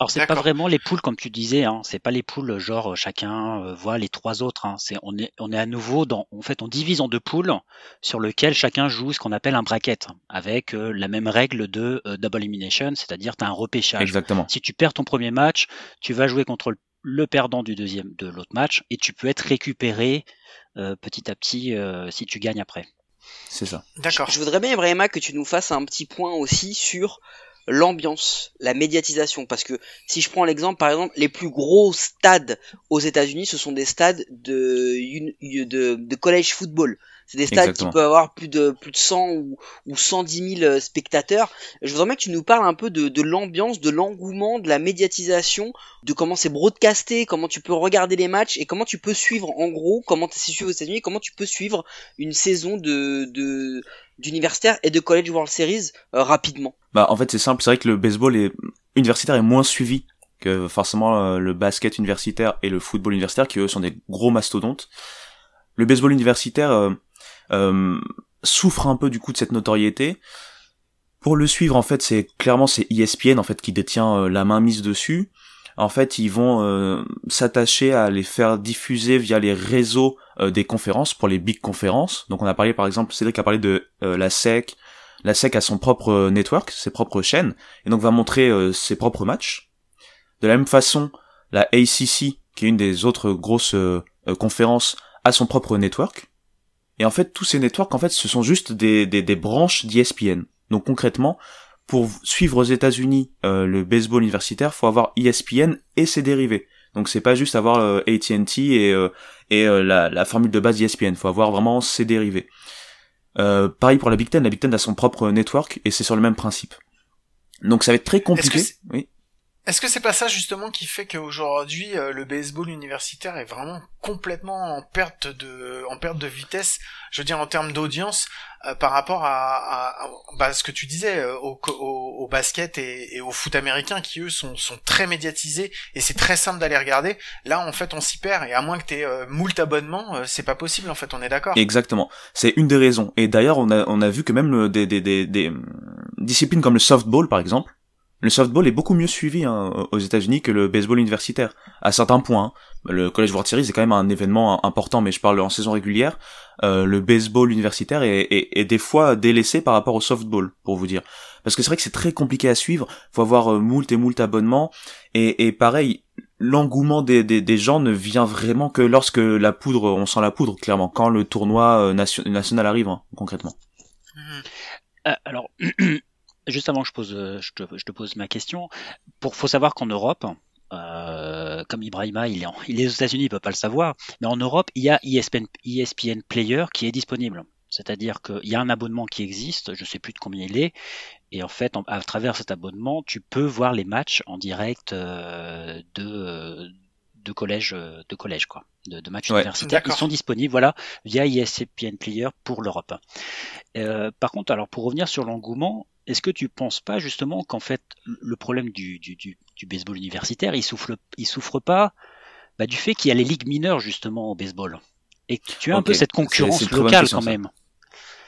Alors c'est pas vraiment les poules comme tu disais, hein. c'est pas les poules genre euh, chacun euh, voit les trois autres. Hein. C'est on est on est à nouveau dans en fait on divise en deux poules sur lequel chacun joue ce qu'on appelle un bracket avec euh, la même règle de euh, double elimination, c'est-à-dire tu as un repêchage. Exactement. Si tu perds ton premier match, tu vas jouer contre le- le perdant du deuxième de l'autre match et tu peux être récupéré euh, petit à petit euh, si tu gagnes après. C'est ça. D'accord. Je voudrais bien, Ibrahima, que tu nous fasses un petit point aussi sur l'ambiance, la médiatisation. Parce que si je prends l'exemple, par exemple, les plus gros stades aux États-Unis, ce sont des stades de, de college football. C'est des stades Exactement. qui peuvent avoir plus de, plus de 100 ou, ou 110 000 euh, spectateurs. Je voudrais bien que tu nous parles un peu de, de l'ambiance, de l'engouement, de la médiatisation, de comment c'est broadcasté, comment tu peux regarder les matchs et comment tu peux suivre, en gros, comment c'est suivi aux États-Unis, comment tu peux suivre une saison de, de, d'universitaire et de college World Series euh, rapidement. Bah en fait c'est simple, c'est vrai que le baseball est universitaire est moins suivi que forcément euh, le basket universitaire et le football universitaire qui eux sont des gros mastodontes. Le baseball universitaire souffre un peu du coup de cette notoriété. Pour le suivre en fait c'est clairement c'est ESPN en fait qui détient euh, la main mise dessus. En fait ils vont euh, s'attacher à les faire diffuser via les réseaux euh, des conférences pour les big conférences. Donc on a parlé par exemple Cédric a parlé de euh, la SEC, la SEC a son propre euh, network, ses propres chaînes, et donc va montrer euh, ses propres matchs. De la même façon, la ACC, qui est une des autres grosses euh, euh, conférences, a son propre network. Et en fait, tous ces networks, en fait, ce sont juste des, des, des branches d'ESPN. Donc concrètement, pour suivre aux États-Unis euh, le baseball universitaire, faut avoir ESPN et ses dérivés. Donc c'est pas juste avoir euh, AT&T et, euh, et euh, la, la formule de base ESPN, faut avoir vraiment ses dérivés. Euh, pareil pour la Big Ten, la Big Ten a son propre network et c'est sur le même principe. Donc ça va être très compliqué. Oui. Est-ce que c'est pas ça justement qui fait qu'aujourd'hui euh, le baseball universitaire est vraiment complètement en perte de en perte de vitesse, je veux dire en termes d'audience euh, par rapport à, à, bah, ce que tu disais euh, au, au, au basket et, et au foot américain qui eux sont, sont très médiatisés et c'est très simple d'aller regarder. Là en fait on s'y perd et à moins que t'aies euh, moult abonnements, euh, c'est pas possible en fait, on est d'accord. Exactement. C'est une des raisons. Et d'ailleurs, on a, on a vu que même le- des, des, des, des, hum, disciplines comme le softball, par exemple, le softball est beaucoup mieux suivi hein, aux États-Unis que le baseball universitaire, à certains points. hein. Le College World Series est quand même un événement important, mais je parle en saison régulière. Euh, le baseball universitaire est, est, est des fois délaissé par rapport au softball, pour vous dire. Parce que c'est vrai que c'est très compliqué à suivre. Faut avoir euh, moult et moult abonnements. Et, et pareil, l'engouement des, des, des gens ne vient vraiment que lorsque la poudre, on sent la poudre, clairement, quand le tournoi euh, nation- national arrive, hein, concrètement. Mhm. Euh, alors, juste avant que je, pose, euh, je, te, je te pose ma question, pour faut savoir qu'en Europe, euh, comme Ibrahima, il est, en- il est aux États-Unis, il peut pas le savoir, mais en Europe, il y a E ESPN, ESPN Player qui est disponible. C'est-à-dire qu'il y a un abonnement qui existe, je sais plus de combien il est, et en fait, en- à travers cet abonnement, tu peux voir les matchs en direct euh, de, de collège, de collège quoi, de, de matchs Ouais. universitaires. Ils sont disponibles, voilà, via E ESPN Player pour l'Europe. Euh, par contre, alors pour revenir sur l'engouement, est-ce que tu penses pas justement qu'en fait le problème du, du, du, du baseball universitaire, il souffre pas bah, du fait qu'il y a les ligues mineures justement au baseball? Et que tu as un peu cette concurrence locale quand ça. même.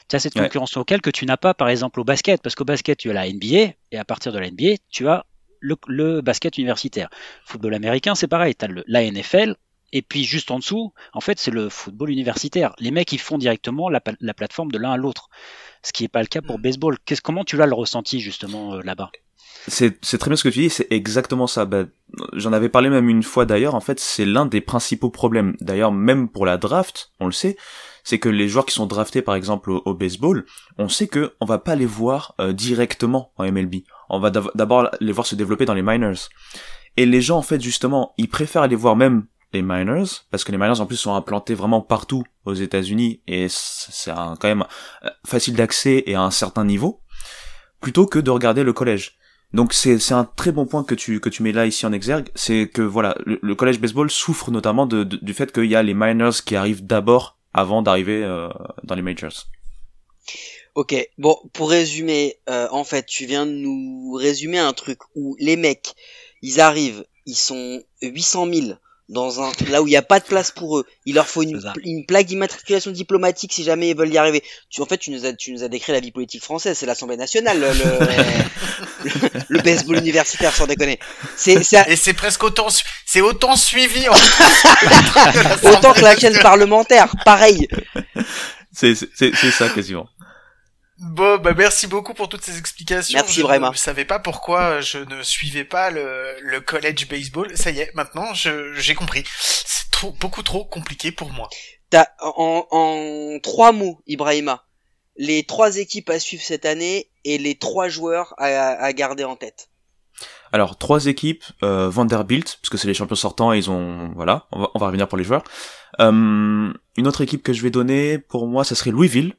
Tu as cette Ouais. concurrence locale que tu n'as pas par exemple au basket parce qu'au basket tu as la NBA et à partir de la NBA tu as le, le basket universitaire. Football américain c'est pareil, tu as le, la NFL Et puis juste en dessous, en fait, c'est le football universitaire. Les mecs, ils font directement la, plateforme de l'un à l'autre. Ce qui n'est pas le cas pour baseball. Qu'est-ce, comment tu l'as le ressenti justement euh, là-bas? C'est c'est très bien ce que tu dis, c'est exactement ça. Bah, J'en avais parlé même une fois d'ailleurs, en fait, c'est l'un des principaux problèmes. D'ailleurs, même pour la draft, on le sait, c'est que les joueurs qui sont draftés par exemple au, au baseball, on sait que on va pas les voir euh, directement en MLB. On va d'abord les voir se développer dans les minors. Et les gens en fait justement, ils préfèrent aller voir même les minors parce que les minors en plus sont implantés vraiment partout aux États-Unis et c'est quand même euh, facile d'accès et à un certain niveau plutôt que de regarder le collège. Donc c'est un très bon point que tu que tu mets là ici en exergue, c'est que voilà le, le collège baseball souffre notamment de, de- du fait qu'il y a les minors qui arrivent d'abord avant d'arriver euh, dans les majors. Ok, bon, pour résumer, euh, en fait, tu viens de nous résumer un truc où les mecs, ils arrivent, ils sont 800 000 dans un là où il n'y a pas de place pour eux. Il leur faut une, ça. une plaque d'immatriculation diplomatique si jamais ils veulent y arriver. Tu, en fait, tu nous as, tu nous as décrit la vie politique française, c'est l'Assemblée nationale, le, le, le baseball universitaire, sans déconner. C'est, c'est Et c'est presque autant, c'est autant suivi en autant que la chaîne parlementaire, pareil. C'est c'est ça quasiment. Bon, bah merci beaucoup pour toutes ces explications. Merci, je vraiment. ne savais pas pourquoi je ne suivais pas le, le college baseball. Ça y est, maintenant je- j'ai compris. C'est trop, beaucoup trop compliqué pour moi. T'as, en, en trois mots, Ibrahima, les trois équipes à suivre cette année et les trois joueurs à, à garder en tête. Alors trois équipes, euh, Vanderbilt parce que c'est les champions sortants et ils ont voilà, on va, on va revenir pour les joueurs. Euh, une autre équipe que je vais donner pour moi, ça serait Louisville,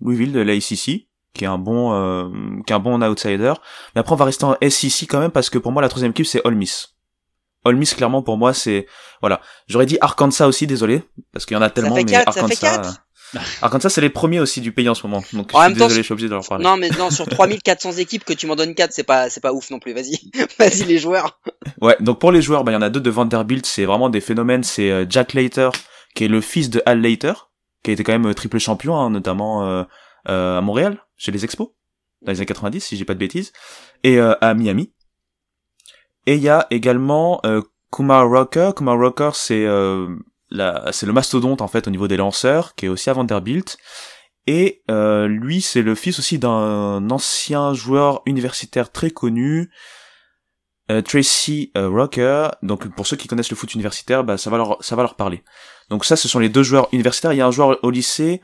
Louisville de l'ACC qui est un bon euh, qui est un bon outsider. Mais après on va rester en SEC quand même parce que pour moi la troisième équipe c'est Ole Miss. Ole Miss clairement pour moi c'est voilà, j'aurais dit Arkansas aussi désolé parce qu'il y en a tellement mais quatre, Arkansas euh, Arkansas c'est les premiers aussi du pays en ce moment. Donc En je même suis temps, désolé, je suis obligé de leur parler. Non, mais non, sur 3400 équipes, que tu m'en donnes 4, c'est pas, c'est pas ouf non plus. Vas-y. Vas-y, les joueurs. Ouais, donc pour les joueurs, bah, il y en a deux de Vanderbilt, c'est vraiment des phénomènes. C'est euh, Jack Leiter, qui est le fils de Al Leiter, qui a été quand même euh, triple champion, hein, notamment euh, euh, à Montréal, chez les Expos, dans les années 90, si j'ai pas de bêtises, et à Miami. Et il y a également Kumar Rocker. Kumar Rocker, c'est c'est le mastodonte en fait au niveau des lanceurs, qui est aussi à Vanderbilt. Et lui, c'est le fils aussi d'un ancien joueur universitaire très connu, Tracy Rocker. Donc pour ceux qui connaissent le foot universitaire, bah, ça va leur ça va leur parler. Donc ça, ce sont les deux joueurs universitaires. Il y a un joueur au lycée.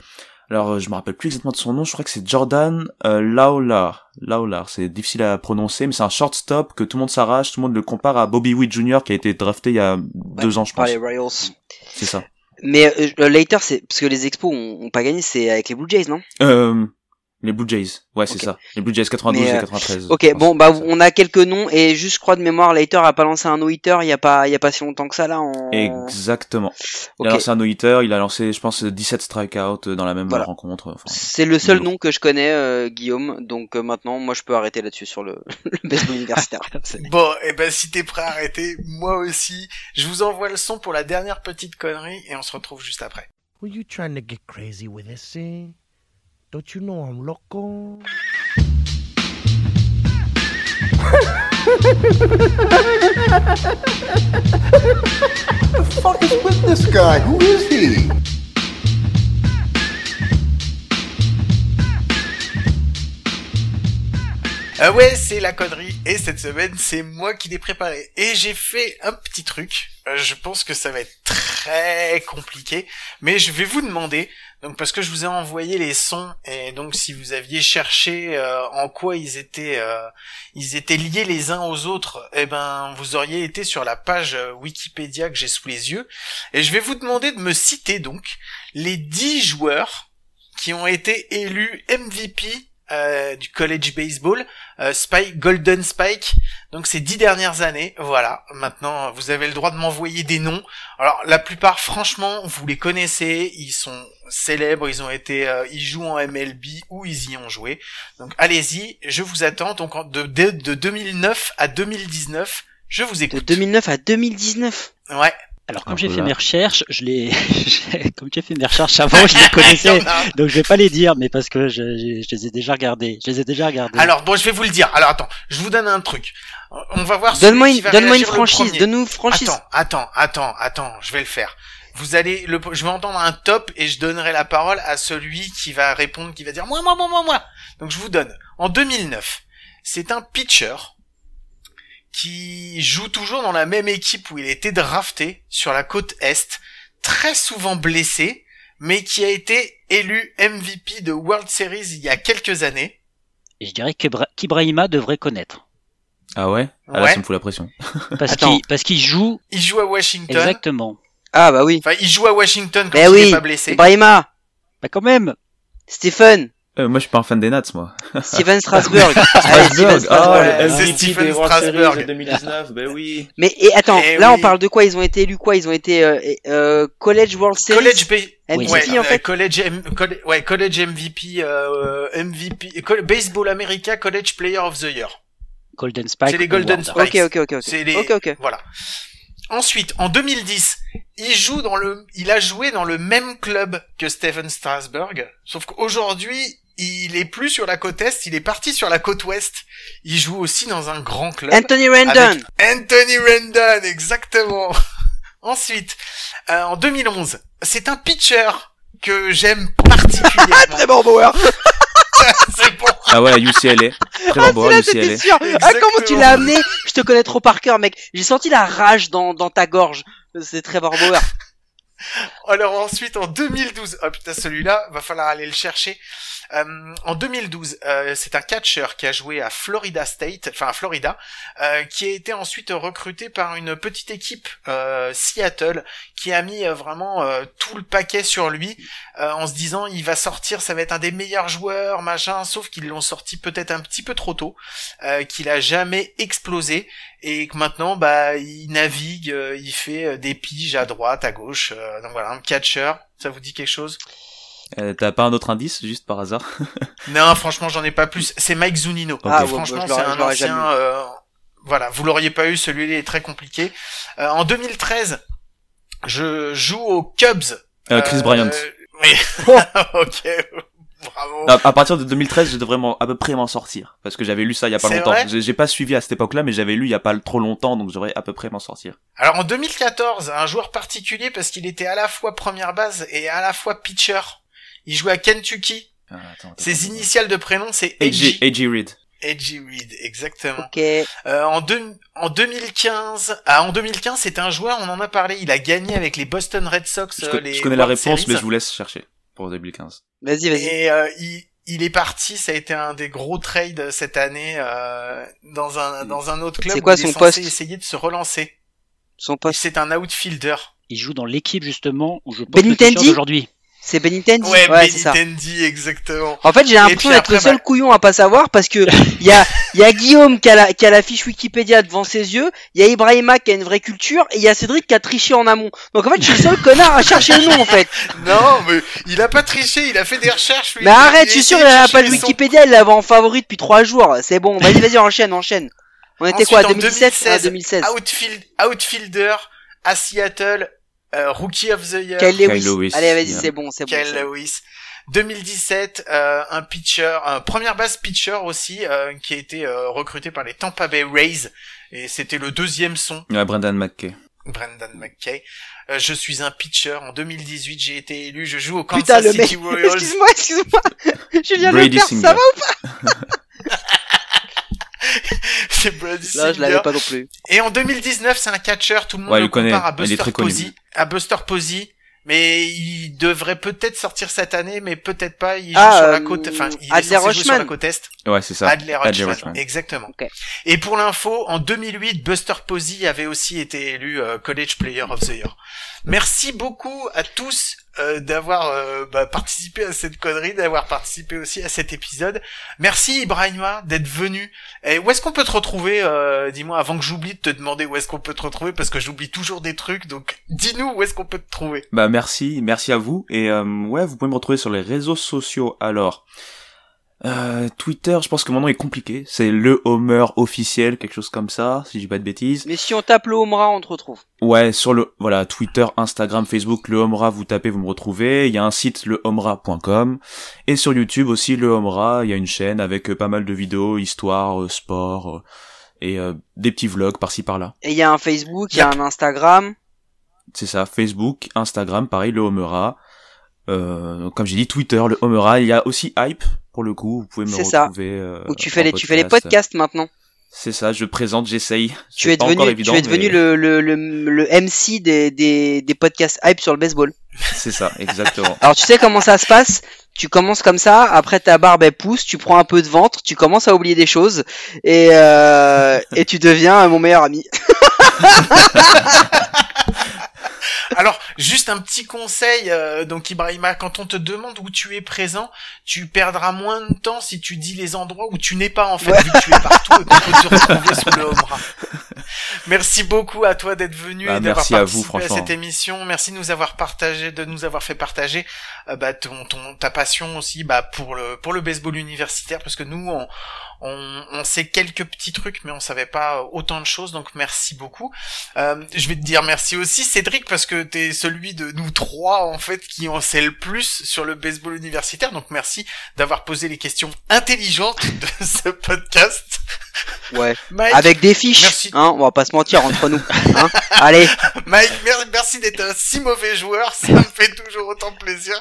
Alors euh, je me rappelle plus exactement de son nom. Je crois que c'est Jordan euh, Lawlar. Lawlar, c'est difficile à prononcer, mais c'est un shortstop que tout le monde s'arrache. Tout le monde le compare à Bobby Witt Jr. qui a été drafté il y a deux ans, je pense. les Royals. C'est ça. Mais euh, later, c'est parce que les expos ont, ont pas gagné, c'est avec les Blue Jays, non? Euh, les Blue Jays. Ouais, c'est Ok. ça. Les Blue Jays 92 Mais, et euh, 93. Ok, je pense. bon, bah on a quelques noms et juste je crois de mémoire, later a pas lancé un no-hitter il y a pas, il y a pas si longtemps que ça là. En... Exactement. Il Ok. a lancé un no-hitter, il a lancé, je pense, 17 strikeouts dans la même Voilà. rencontre. Enfin, C'est le seul nom que je connais, euh, Guillaume. Donc euh, maintenant, moi, je peux arrêter là-dessus sur le, le baseball universitaire. C'est- Bon, et ben si t'es prêt à arrêter, moi aussi. Je vous envoie le son pour la dernière petite connerie et on se retrouve juste après. Were you trying to get crazy with this thing? Don't you know I'm loco? the fuck is with this guy? Who is he? Ah ouais, c'est la connerie. Et cette semaine, c'est moi qui l'ai préparé. Et j'ai fait un petit truc. Euh, je pense que ça va être très compliqué. Mais je vais vous demander, donc parce que je vous ai envoyé les sons, et donc si vous aviez cherché euh, en quoi ils étaient, euh, ils étaient liés les uns aux autres, eh ben vous auriez été sur la page euh, Wikipédia que j'ai sous les yeux. Et je vais vous demander de me citer donc les 10 joueurs qui ont été élus MVP euh, du college baseball, euh, Spike, Golden Spike. Donc ces dix dernières années, voilà. Maintenant, vous avez le droit de m'envoyer des noms. Alors la plupart, franchement, vous les connaissez. Ils sont célèbres. Ils ont été, euh, ils jouent en MLB ou ils y ont joué. Donc allez-y, je vous attends. Donc de, de, de 2009 à 2019, je vous De écoute. 2009 à 2019. Ouais. Alors, comme j'ai fait mes recherches, je les, comme j'ai fait mes recherches avant, je les connaissais. Donc, je vais pas les dire, mais parce que je, je- je les ai déjà regardés. Je les ai déjà regardés. Alors bon, je vais vous le dire. Alors attends, je vous donne un truc. On va voir. Donne-moi une, donne-moi une franchise, donne-nous une franchise. Attends, attends, attends, attends, je vais le faire. Vous allez, le, je vais entendre un top et je donnerai la parole à celui qui va répondre, qui va dire moi, moi, moi, moi, moi. Donc je vous donne. En 2009, c'est un pitcher qui joue toujours dans la même équipe où il a été drafté sur la côte est, très souvent blessé, mais qui a été élu MVP de World Series il y a quelques années. Et je dirais qu'Ibra- qu'Ibrahima devrait connaître. Ah ouais? Ah là, Ouais. ça me fout la pression. Parce qu'il, parce qu'il joue Il joue à Washington. exactement. Ah bah oui. Enfin, il joue à Washington quand Mais il oui. est pas blessé. Brahima, Bah, quand même. Stephen, Euh, moi, je suis pas un fan des Nats, moi. Steven Strasburg. Allez, Steven Strasbourg, Strasburg. ah, le c'est Strasbourg. Series 2019, ben oui. Mais et attends, Eh là oui. on parle de quoi? Ils ont été élus quoi? Ils ont été euh, euh, College World Series? College ba- MVP, ouais, en fait? euh, college, M- coll- ouais, college MVP, euh, MVP, Baseball America College Player of the Year. Golden Spike. C'est les Golden Award. Spike. Ok, ok, ok, ok. C'est les, Ok, ok. voilà. Ensuite, en 2010, il joue dans le, il a joué dans le même club que Steven Strasberg, sauf qu'aujourd'hui, il est plus sur la côte est, il est parti sur la côte ouest. Il joue aussi dans un grand club. Anthony Rendon. Anthony Rendon, exactement. Ensuite, euh, en 2011, c'est un pitcher que j'aime particulièrement. Très bon Bauer. c'est bon. Ah ouais, UCLA. Très bon bois, Là, UCLA. sûr. Ah, comment tu l'as amené Je te connais trop par cœur, mec. J'ai senti la rage dans, dans ta gorge. C'est Trevor Bauer. Alors ensuite, en 2012, oh putain, celui-là, va falloir aller le chercher. Euh, en 2012, euh, c'est un catcher qui a joué à Florida State, enfin à Florida, euh, qui a été ensuite recruté par une petite équipe euh, Seattle, qui a mis euh, vraiment tout le paquet sur lui, en se disant il va sortir, ça va être un des meilleurs joueurs, machin. Sauf qu'ils l'ont sorti peut-être un petit peu trop tôt, qu'il a jamais explosé et que maintenant bah il navigue, il fait des piges à droite, à gauche. donc voilà, un catcher. Ça vous dit quelque chose? Euh, T'as pas un autre indice, juste par hasard Non, franchement, j'en ai pas plus. C'est Mike Zunino. Ah, ouais, franchement, bah, je c'est un ancien. euh, voilà, vous l'auriez pas eu. Celui-là est très compliqué. Euh, en 2013, je joue aux Cubs. euh, Chris Euh, Bryant. Oui. ok. Bravo. À, à partir de 2013, je devrais à peu près m'en sortir. Parce que j'avais lu ça il y a pas C'est longtemps. vrai J'ai pas suivi à cette époque-là, mais j'avais lu il y a pas trop longtemps, donc je devrais à peu près m'en sortir. Alors en 2014, un joueur particulier parce qu'il était à la fois première base et à la fois pitcher. Il jouait à Kentucky. Ah, attends, attends, Ses attends. initiales de prénom c'est AJ. AJ Reed. AJ Reed, exactement. Ok. Euh, en, deux- en 2015, ah, en 2015, c'est un joueur, on en a parlé, il a gagné avec les Boston Red Sox. Je, euh, les je connais la réponse, Series. mais je vous laisse chercher pour 2015. Vas-y, vas-y. Et euh, il, il est parti, ça a été un des gros trades cette année euh, dans un dans un autre club. C'est quoi où il son est censé poste Essayer de se relancer. Son poste. C'est un outfielder. Il joue dans l'équipe justement où je pense Benintendi le d'aujourd'hui. C'est Benintendi. Ouais, Ouais. Benintendi, exactement. En fait, j'ai l'impression d'être le seul bah- couillon à pas savoir parce que il y a, y a Guillaume qui a, la, qui a la fiche Wikipédia devant ses yeux, il y a Ibrahima qui a une vraie culture et il y a Cédric qui a triché en amont. Donc en fait, je suis le seul connard à chercher le nom en fait. Non, mais il a pas triché, il a fait des recherches. Mais arrête, je suis sûr, il a pas sons. Wikipédia, il l'avait en favori depuis trois jours. C'est bon, vas-y, vas-y, enchaîne, enchaîne. On était quoi, Ensuite, en 2017 Ah, 2016, 2016. Outfield, outfielder à Seattle, euh, Rookie of the Year. Kyle Lewis. Kyle Lewis, Allez, vas-y, yeah. c'est bon, c'est bon. Kyle. Lewis. 2017, euh, un pitcher, un première base pitcher aussi, euh, qui a été euh, recruté par les Tampa Bay Rays, et c'était le deuxième son, Ouais, Brendan McKay. Brendan McKay. Euh, je suis un pitcher. En 2018, j'ai été élu. Je joue au Kansas Putain, le mec. City Royals. Excuse-moi, excuse-moi. Julien Brady Leclerc, Singer. ça va C'est Brady Là, je l'avais pas non plus. Et en 2019, c'est un catcher. Tout le monde Ouais, le compare à Il est Buster très connu. Posey. À Buster Posey. Mais il devrait peut-être sortir cette année, mais peut-être pas. Il joue Ah, sur la côte, enfin, il Adler est censé jouer sur la côte est. Ouais, c'est ça. Adler Adler exactement. Et pour l'info, en 2008, Buster Posey avait aussi été élu euh, College Player of the Year. Merci beaucoup à tous euh, d'avoir euh, bah, participé à cette connerie, d'avoir participé aussi à cet épisode. Merci Ibrahima d'être venu. Et où est-ce qu'on peut te retrouver euh, Dis-moi avant que j'oublie de te demander où est-ce qu'on peut te retrouver parce que j'oublie toujours des trucs. Donc dis-nous où est-ce qu'on peut te trouver. Bah merci, merci à vous. Et euh, ouais, vous pouvez me retrouver sur les réseaux sociaux. Alors, Euh, Twitter, je pense que mon nom est compliqué. C'est le Homer officiel, quelque chose comme ça, si je dis pas de bêtises. Mais si on tape le Homera, on te retrouve. Ouais, sur le voilà Twitter, Instagram, Facebook, le Homera, vous tapez, vous me retrouvez. Il y a un site lehomera.com et sur YouTube aussi le Homera. Il y a une chaîne avec euh, pas mal de vidéos, histoire, euh, sport euh, et euh, des petits vlogs par-ci par-là. Et il y a un Facebook, il y a un Instagram. C'est ça, Facebook, Instagram, pareil, le Homera. Euh, comme j'ai dit, Twitter, le Homera. Il y a aussi Hype pour le coup. Vous pouvez me C'est ça. retrouver. euh, Où tu fais les, tu fais les podcast. podcasts maintenant. C'est ça, je présente, j'essaye. Tu es pas devenu, évident, tu es devenu mais le, le, le, le MC des, des, des podcasts hype sur le baseball. C'est ça, exactement. Alors tu sais comment ça se passe? Tu commences comme ça, après ta barbe elle pousse, tu prends un peu de ventre, tu commences à oublier des choses et euh, et tu deviens mon meilleur ami. Alors, juste un petit conseil, euh, donc Ibrahima, quand on te demande où tu es présent, tu perdras moins de temps si tu dis les endroits où tu n'es pas en fait, Ouais. vu que tu es partout et qu'on peut te retrouver sur le Homera. Merci beaucoup à toi d'être venu Bah, et d'avoir à participé vous, franchement. cette émission. Merci de nous avoir partagé, de nous avoir fait partager euh, bah, ton, ton, ta passion aussi bah, pour le pour le baseball universitaire, parce que nous on, on, on sait quelques petits trucs, mais on savait pas autant de choses. Donc merci beaucoup. Euh, je vais te dire merci aussi Cédric parce que t'es celui de nous trois en fait qui en sait le plus sur le baseball universitaire. Donc merci d'avoir posé les questions intelligentes de ce podcast. Ouais. Mike, Avec des fiches, Merci. hein, on va pas se mentir entre nous. Hein Allez, Mike, mer- merci d'être un si mauvais joueur, ça me fait toujours autant plaisir.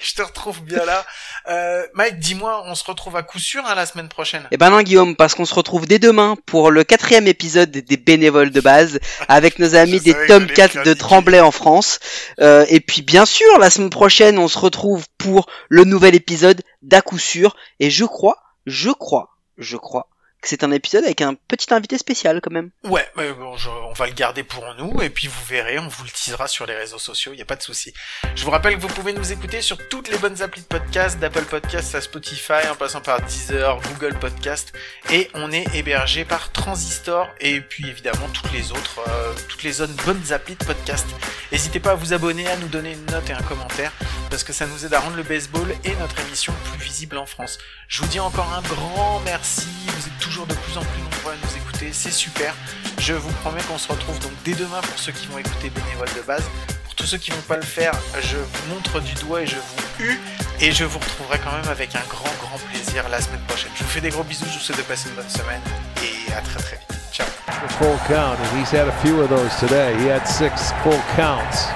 Je te retrouve bien là. Euh, Mike, dis-moi, on se retrouve à coup sûr hein, la semaine prochaine. Eh ben non Guillaume, parce qu'on se retrouve dès demain pour le quatrième épisode des bénévoles de base avec nos amis des Tomcats de. Tremblay en France. Euh, et puis bien sûr, la semaine prochaine, on se retrouve pour le nouvel épisode d'à coup sûr. Et je crois, je crois, je crois c'est un épisode avec un petit invité spécial quand même. Ouais, mais bon, je- on va le garder pour nous et puis vous verrez, on vous le teasera sur les réseaux sociaux, il n'y a pas de souci. Je vous rappelle que vous pouvez nous écouter sur toutes les bonnes applis de podcast, d'Apple Podcast à Spotify, en passant par Deezer, Google Podcast, et on est hébergé par Transistor et puis évidemment toutes les autres, euh, toutes les autres bonnes applis de podcast. N'hésitez pas à vous abonner, à nous donner une note et un commentaire, parce que ça nous aide à rendre le baseball et notre émission plus visible en France. Je vous dis encore un grand merci, vous êtes toujours de plus en plus nombreux à nous écouter, c'est super. Je vous promets qu'on se retrouve donc dès demain pour ceux qui vont écouter Bénévole de base. Pour tous ceux qui vont pas le faire, je vous montre du doigt et je vous hue. Et je vous retrouverai quand même avec un grand grand plaisir la semaine prochaine. Je vous fais des gros bisous, je vous souhaite de passer une bonne semaine et à très très vite. Ciao. The full count, he's had a few of those today. He had six full counts.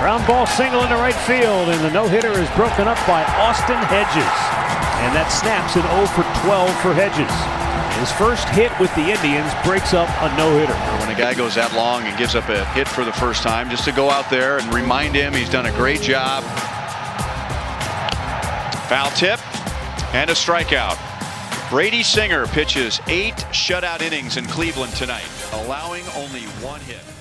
Ground ball single into right field, and the no hitter is broken up by Austin Hedges. And that snaps an 0 for 12 for Hedges. His first hit with the Indians breaks up a no hitter. when a guy goes that long and gives up a hit for the first time, just to go out there and remind him he's done a great job. Foul tip and a strikeout. Brady Singer pitches eight shutout innings in Cleveland tonight, allowing only one hit.